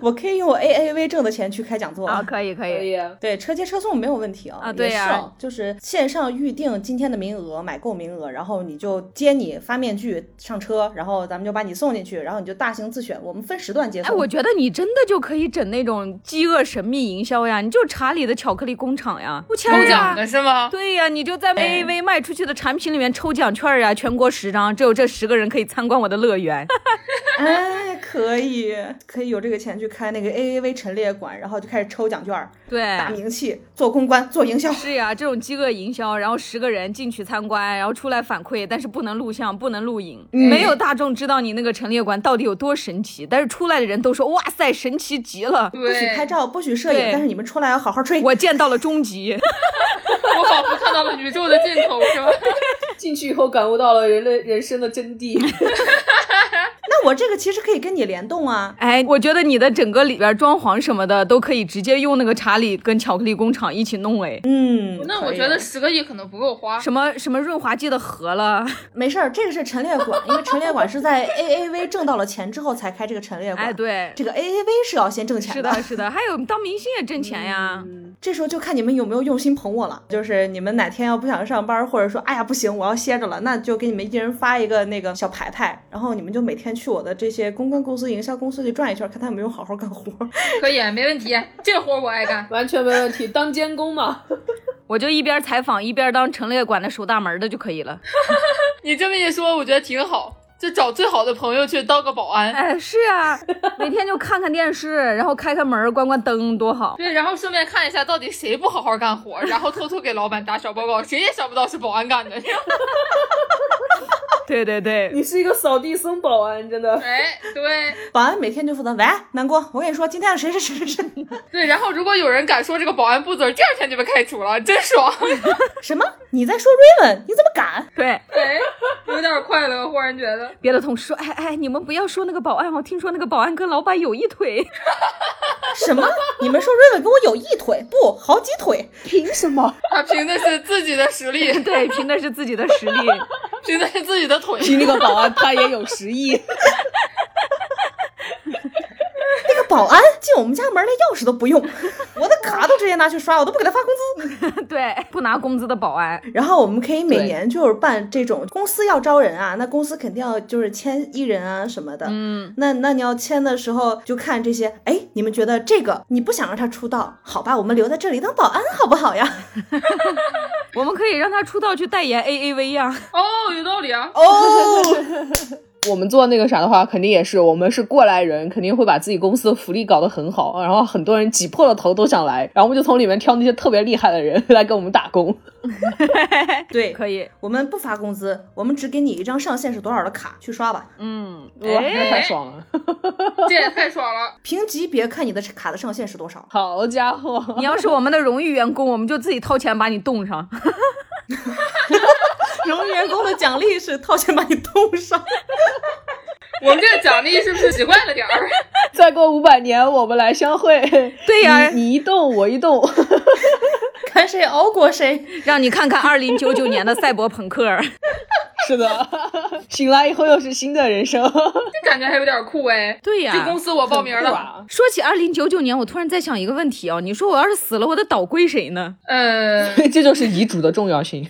C: 我可以用我 AAV 挣的钱去开讲座
B: 啊，可以可
D: 可
B: 以。
C: 对，车接车送没有问题啊。
B: 啊对呀
C: 啊就是线上预定今天的名额，买够名额，然后你就接你发面具上车，然后咱们就把你送进去，然后你就大型自选，我们分时段接
B: 哎，我觉得你真的就可以整那种饥饿神秘营销呀，你就查理的巧克力工厂呀，不签
E: 抽奖的是吗？
B: 对呀，你就在 AAV 卖出去的产品里面抽奖券呀，全国十张，只有这十个人可以参观我的乐园。(laughs)
C: 哎，可以，可以有这个钱去开那个 AAV 陈列馆，然后就开始抽奖券，
B: 对，
C: 打名气，做公关，做营销。
B: 是呀，这种饥饿营销，然后十个人进去参观，然后出来反馈，但是不能录像，不能录影，没有大众知道你那个陈列馆到底有多神奇，但是出来的人都说哇塞，神奇极了，
C: 不许拍，照，不许摄影，但是你们出来要好好吹。
B: 我见到了终极。(laughs)
E: 我仿佛看到了宇宙的尽头，是吧？(laughs)
D: 进去以后感悟到了人类人生的真谛。(laughs)
C: 那我这个其实可以跟你联动啊。
B: 哎，我觉得你的整个里边装潢什么的都可以直接用那个查理跟巧克力工厂一起弄哎，
C: 嗯，
E: 那我觉得十个亿可能不够花。
B: 什么什么润滑剂的盒了，(laughs)
C: 没事儿，这个是陈列馆，(laughs) 因为陈列馆是在 AAV 挣到了钱之后才开这个陈列馆。
B: 哎，对，
C: 这个 AAV 是要先挣钱的
B: 是的，是的，还有当明星也挣钱呀。
C: 这时候就看你们有没有用心捧我了。就是你们哪天要不想上班，或者说哎呀不行，我要歇着了，那就给你们一人发一个那个小牌牌，然后你们就每天去我的这些公关公司、营销公司去转一圈，看他有没有好好干活。(laughs)
E: 可以，没问题，这活我爱干。
D: 完全没问题，当监工嘛。(laughs)
B: 我就一边采访一边当陈列馆的守大门的就可以了。(laughs)
E: 你这么一说，我觉得挺好。就找最好的朋友去当个保安，
B: 哎，是啊，每天就看看电视，然后开开门，关关灯，多好。
E: 对，然后顺便看一下到底谁不好好干活，然后偷偷给老板打小报告，谁也想不到是保安干的。
B: 对对对，
D: 你是一个扫地僧保安，真的。
E: 哎，对
C: 保安每天就负责喂南宫，我跟你说今天是谁谁谁谁谁
E: 对，然后如果有人敢说这个保安不字，第二天就被开除了，真爽。(laughs)
C: 什么？你在说 Raven？你怎么敢？
B: 对，
E: 哎，有点快乐，忽然觉得。
B: 别的同事说，哎哎，你们不要说那个保安我，听说那个保安跟老板有一腿。
C: 什么？你们说 Raven 跟我有一腿？不，好几腿。
D: 凭什么？
E: 他凭的是自己的实力，(laughs)
B: 对，凭的是自己的实力。(laughs)
E: 凭的是自己的腿。
D: 踢那个保安，他也有十亿。(laughs)
C: 那个保安进我们家门连钥匙都不用，(laughs) 我的卡都直接拿去刷，我都不给他发工资。(laughs)
B: 对，不拿工资的保安。
C: 然后我们可以每年就是办这种公司要招人啊，那公司肯定要就是签艺人啊什么的。嗯，那那你要签的时候就看这些，哎，你们觉得这个你不想让他出道，好吧，我们留在这里当保安好不好呀？(laughs)
B: 我们可以让他出道去代言 AAV 呀。
E: 哦，有道理啊。
C: 哦，
D: 我们做那个啥的话，肯定也是，我们是过来人，肯定会把自己公司的福利搞得很好，然后很多人挤破了头都想来，然后我们就从里面挑那些特别厉害的人来给我们打工。(laughs)
C: 对，
B: 可以，
C: 我们不发工资，我们只给你一张上限是多少的卡去刷吧。
B: 嗯，
D: 哇，那太
B: 哎，
D: 爽了！(laughs)
E: 这也太爽了。
C: 评级别看你的卡的上限是多少。
D: 好家伙，
B: 你要是我们的荣誉员工，我们就自己掏钱把你冻上。(laughs)
C: 荣誉员工的奖励是掏钱把你冻上。(laughs)
E: 我们这个奖励是不是奇怪了点儿？(laughs)
D: 再过五百年我们来相会。(laughs)
B: 对呀
D: 你你一动我一动。
C: 看谁熬过谁。
B: 让你看看二零九九年的赛博朋克。
D: 是的，醒来以后又是新的人生。
E: 这感觉还有点酷哎。
B: 对呀、
E: 这公司我报名了。
D: 啊！
B: 说起二零九九年，我突然在想一个问题哦，你说我要是死了，我的岛归谁呢？
E: 呃，
D: 这就是遗嘱的重要性。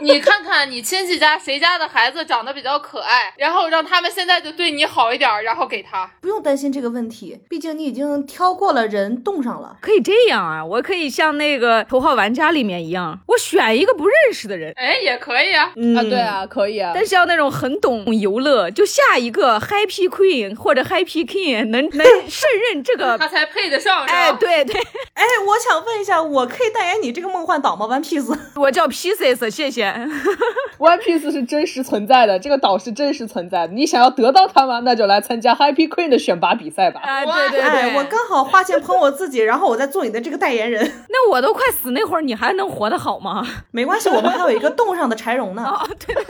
E: 你看看你亲戚家谁家的孩子长得比较可爱，然后让他们现在就对你好一点儿，然后给他。
C: 不用担心这个问题，毕竟你已经挑过了人，冻上了。
B: 可以这样啊，我可以像那个头号玩家里面一样，我选一个不认识的人，
E: 哎，也可以啊。
C: 嗯
D: 啊，对，啊，可以啊。
B: 但是要那种很懂游乐，就下一个 Happy Queen 或者 Happy King 能能胜任这个。(laughs)
E: 他才配得上，是吧？
B: 哎，对对，
C: 哎，我想问一下，我可以代言你这个梦幻岛吗？One Piece？
B: 我叫 Pieces，谢谢。(laughs)
D: One Piece 是真实存在的，这个岛是真实存在的。你想要得到它吗？那就来参加 Happy Queen 的选拔比赛吧。
B: 啊，对对对，
C: 哎，我刚好花钱捧我自己，然后我再做你的这个代言人。(laughs)
B: 那我都快死那会儿，你还能活得好吗？
C: 没关系，我们还有一个冻上的柴荣呢，(laughs)
B: 哦，对对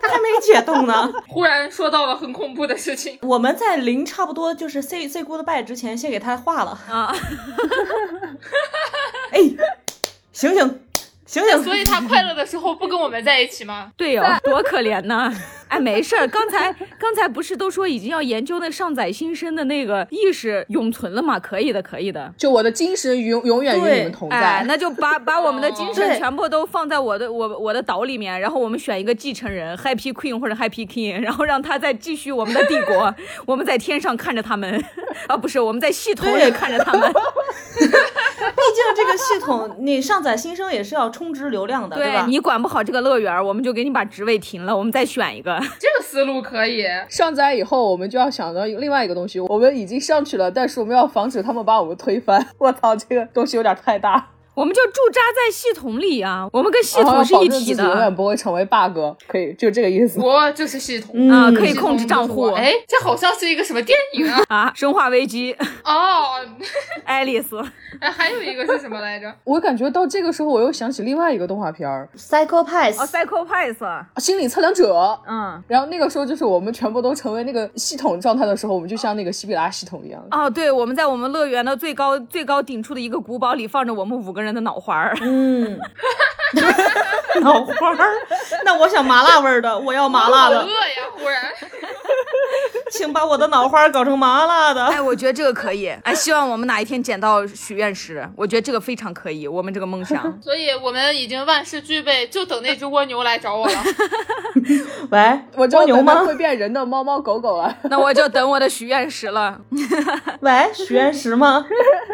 C: 他还没解冻呢。
E: 忽然说到了很恐怖的事情。
C: 我们在临差不多就是 say say goodbye 之前，先给他画了。
B: 啊，
C: 哎，醒醒，醒醒！
E: 所以他快乐的时候不跟我们在一起吗？
B: 对哟、多可怜呐！哎，没事儿，刚才刚才不是都说已经要研究那上载新生的那个意识永存了吗？可以的，可以的。
D: 就我的精神永永远与你们同在。
B: 哎，那就把把我们的精神全部都放在我的我我的岛里面，然后我们选一个继承人，Happy Queen 或者 Happy King，然后让他再继续我们的帝国。我们在天上看着他们，(laughs) 啊，不是我们在系统里看着他们。(laughs) (laughs)
C: 毕竟这个系统，你上载新生也是要充值流量的，
B: 对
C: 吧？
B: 你管不好这个乐园，我们就给你把职位停了，我们再选一个。(laughs)
E: 这个思路可以。
D: 上载以后，我们就要想到另外一个东西，我们已经上去了，但是我们要防止他们把我们推翻。(laughs) 我操，这个东西有点太大。
B: 我们就驻扎在系统里啊，我们跟系统是一体的
D: 永远。不会成为 bug，可以，就这个意思。
E: 我就是系统。
C: 嗯
B: 啊，可以控制账户。
E: 哎，这好像是一个什么电影啊？
B: 啊，生化危机，(laughs)
E: 哦，
B: 爱丽丝。
E: 哎，还有一个是什么来着？
D: 我感觉到这个时候，我又想起另外一个动画片儿
C: Psycho Pass，、
B: 哦，Psycho Pass。
D: 《心理测量者》。
B: 嗯。
D: 然后那个时候就是我们全部都成为那个系统状态的时候，我们就像那个西比拉系统一样。
B: 哦，对，我们在我们乐园的最高最高顶处的一个古堡里放着我们五个人的脑花儿。
C: 嗯，(laughs) 脑花儿，(laughs) 那我想麻辣味儿的，我要麻辣的，
E: 饿呀！忽然，(laughs)
C: 请把我的脑花儿搞成麻辣的。
B: 哎，我觉得这个可以。哎，希望我们哪一天捡到许愿石，我觉得这个非常可以。我们这个梦想。
E: 所以我们已经万事俱备，就等那只蜗牛来找我了。
C: 喂，
D: 我就
C: 蜗牛吗
D: 会？变人的猫猫狗狗啊！
B: 那我就等我的许愿石了。
C: 喂，许愿石吗？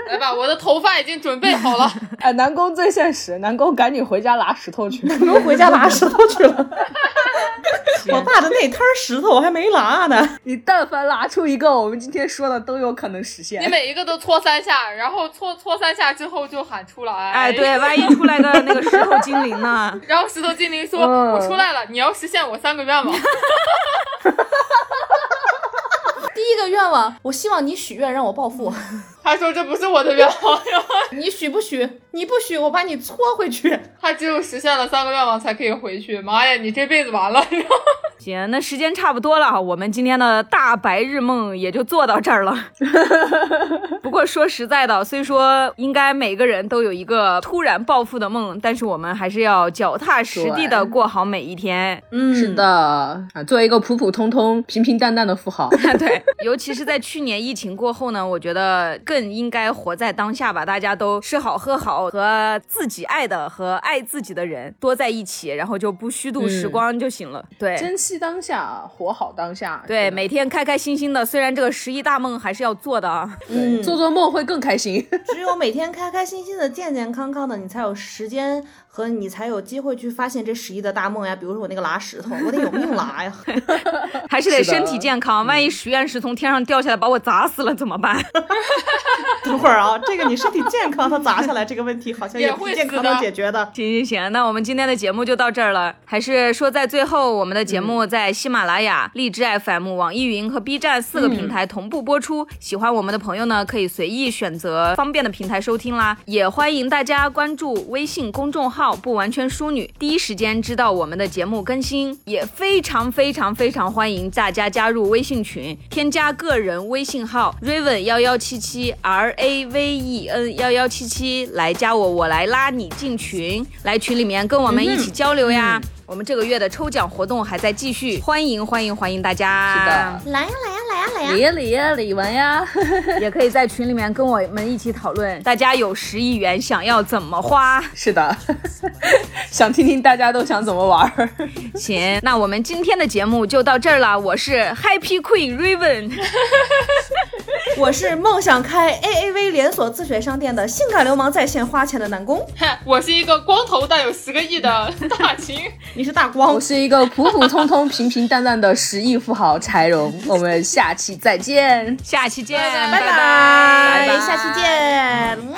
E: 来吧，我的头发已经准备好了。
D: 哎，南宫最现实，南宫赶紧回家拿石头去。
C: 南宫回家拿石头去了。我爸的那摊儿石头我还没拿呢。
D: 你但凡拿出一个，我们今天说的都有可能实现你。
E: 每一个都搓三下，然后搓搓三下之后就喊出来。
B: 哎，对，万一出来个 (laughs) 那个石头精灵呢？(laughs)
E: 然后石头精灵说：“
D: 嗯
E: 我出来了，你要实现我三个愿望。(laughs)
C: 第一个愿望，我希望你许愿让我暴富。”
E: 他说：“这不是我的愿望。(laughs) ”
C: 你许不许？你不许，我把你搓回去。
E: 他只有实现了三个愿望才可以回去。妈呀，你这辈子完了！
B: 行，那时间差不多了，我们今天的大白日梦也就做到这儿了。(laughs) 不过说实在的，虽说应该每个人都有一个突然暴富的梦，但是我们还是要脚踏实地的过好每一天。
C: 嗯，
D: 是的，啊，做一个普普通通、平平淡淡的富豪，(laughs)
B: 对，尤其是在去年疫情过后呢，我觉得更应该活在当下吧。大家都吃好喝好，和自己爱的和爱自己的人多在一起，然后就不虚度时光就行了。对。
D: 珍惜当下，活好当下。
B: 对，每天开开心心的。虽然这个十亿大梦还是要做的啊，
C: 嗯，
D: 做做梦会更开心。(laughs)
C: 只有每天开开心心的、健健康康的，你才有时间和你才有机会去发现这十亿的大梦呀。比如说我那个拉石头，我得有命拉呀。(laughs)
B: 还是得身体健康。万一许愿石从天上掉下来把我砸死了怎么办？(laughs)
C: 等会儿啊，这个你身体健康，它砸下来这个问题好像
E: 也
C: 不
E: 会
C: 健康能解决的。
B: 行行行，那我们今天的节目就到这儿了。还是说在最后，我们的节目在喜马拉雅、荔枝 FM、网易云和 B 站四个平台同步播出。喜欢我们的朋友呢，可以随意选择方便的平台收听啦。也欢迎大家关注微信公众号“不完全淑女”，第一时间知道我们的节目更新。也非常非常非常欢迎大家加入微信群，添加个人微信号 raven 幺幺七七 R A V E N 幺幺七七来加我，我来拉你进群，来群里面跟我们一起交流呀。我们这个月的抽奖活动还在继续，欢迎欢迎欢迎大家！
D: 是的
C: 来呀来呀来呀来
F: 呀。
B: 理理呀理完呀，(laughs) 也可以在群里面跟我们一起讨论，大家有十亿元想要怎么花？
D: 是的，(laughs) 想听听大家都想怎么玩儿。
B: 行，那我们今天的节目就到这儿了。我是 Happy Queen Raven，(laughs)
F: 我是梦想开 AAV 连锁自选商店的性感流氓在线花钱的南宫，
E: 我是一个光头但有十个亿的大秦。
F: 你是大光
D: 我，是一个普普通通、平平淡淡的十亿富豪柴荣。我们下期再见。
B: 下期见，
E: 拜
F: 拜
B: 拜
F: 拜，下期见。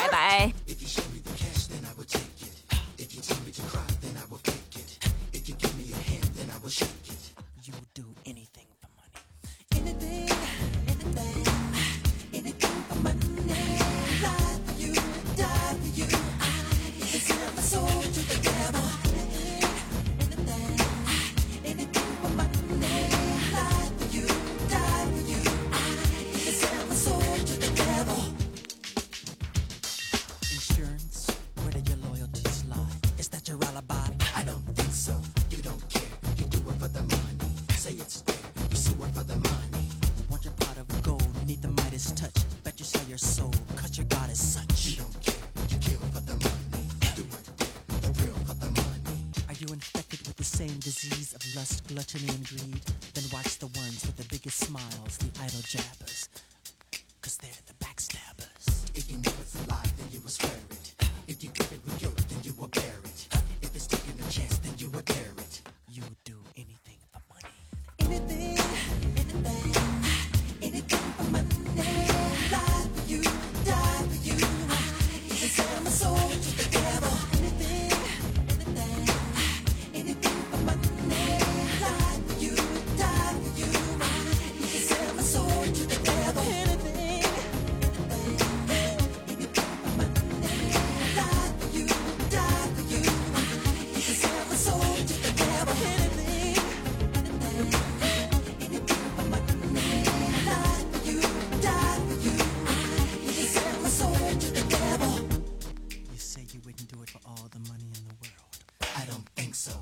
G: all the money in the world? I don't think so.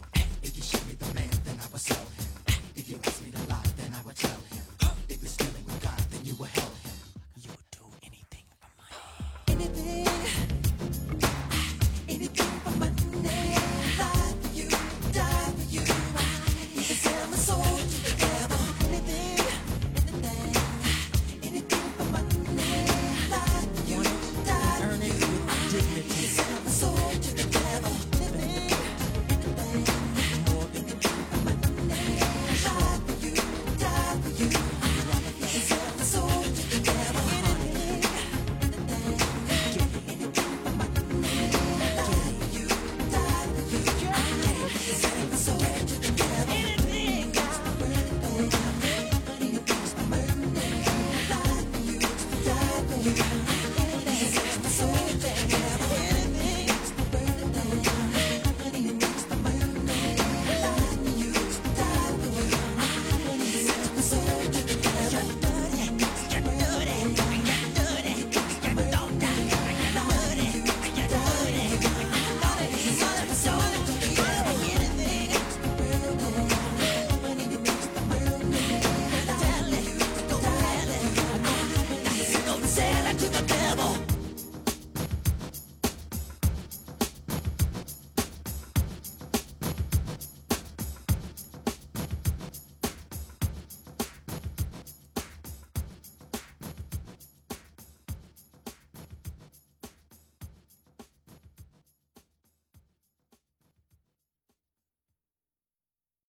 G: If you show me the man, then I will sell him. If you ask me to lie, then I will tell him.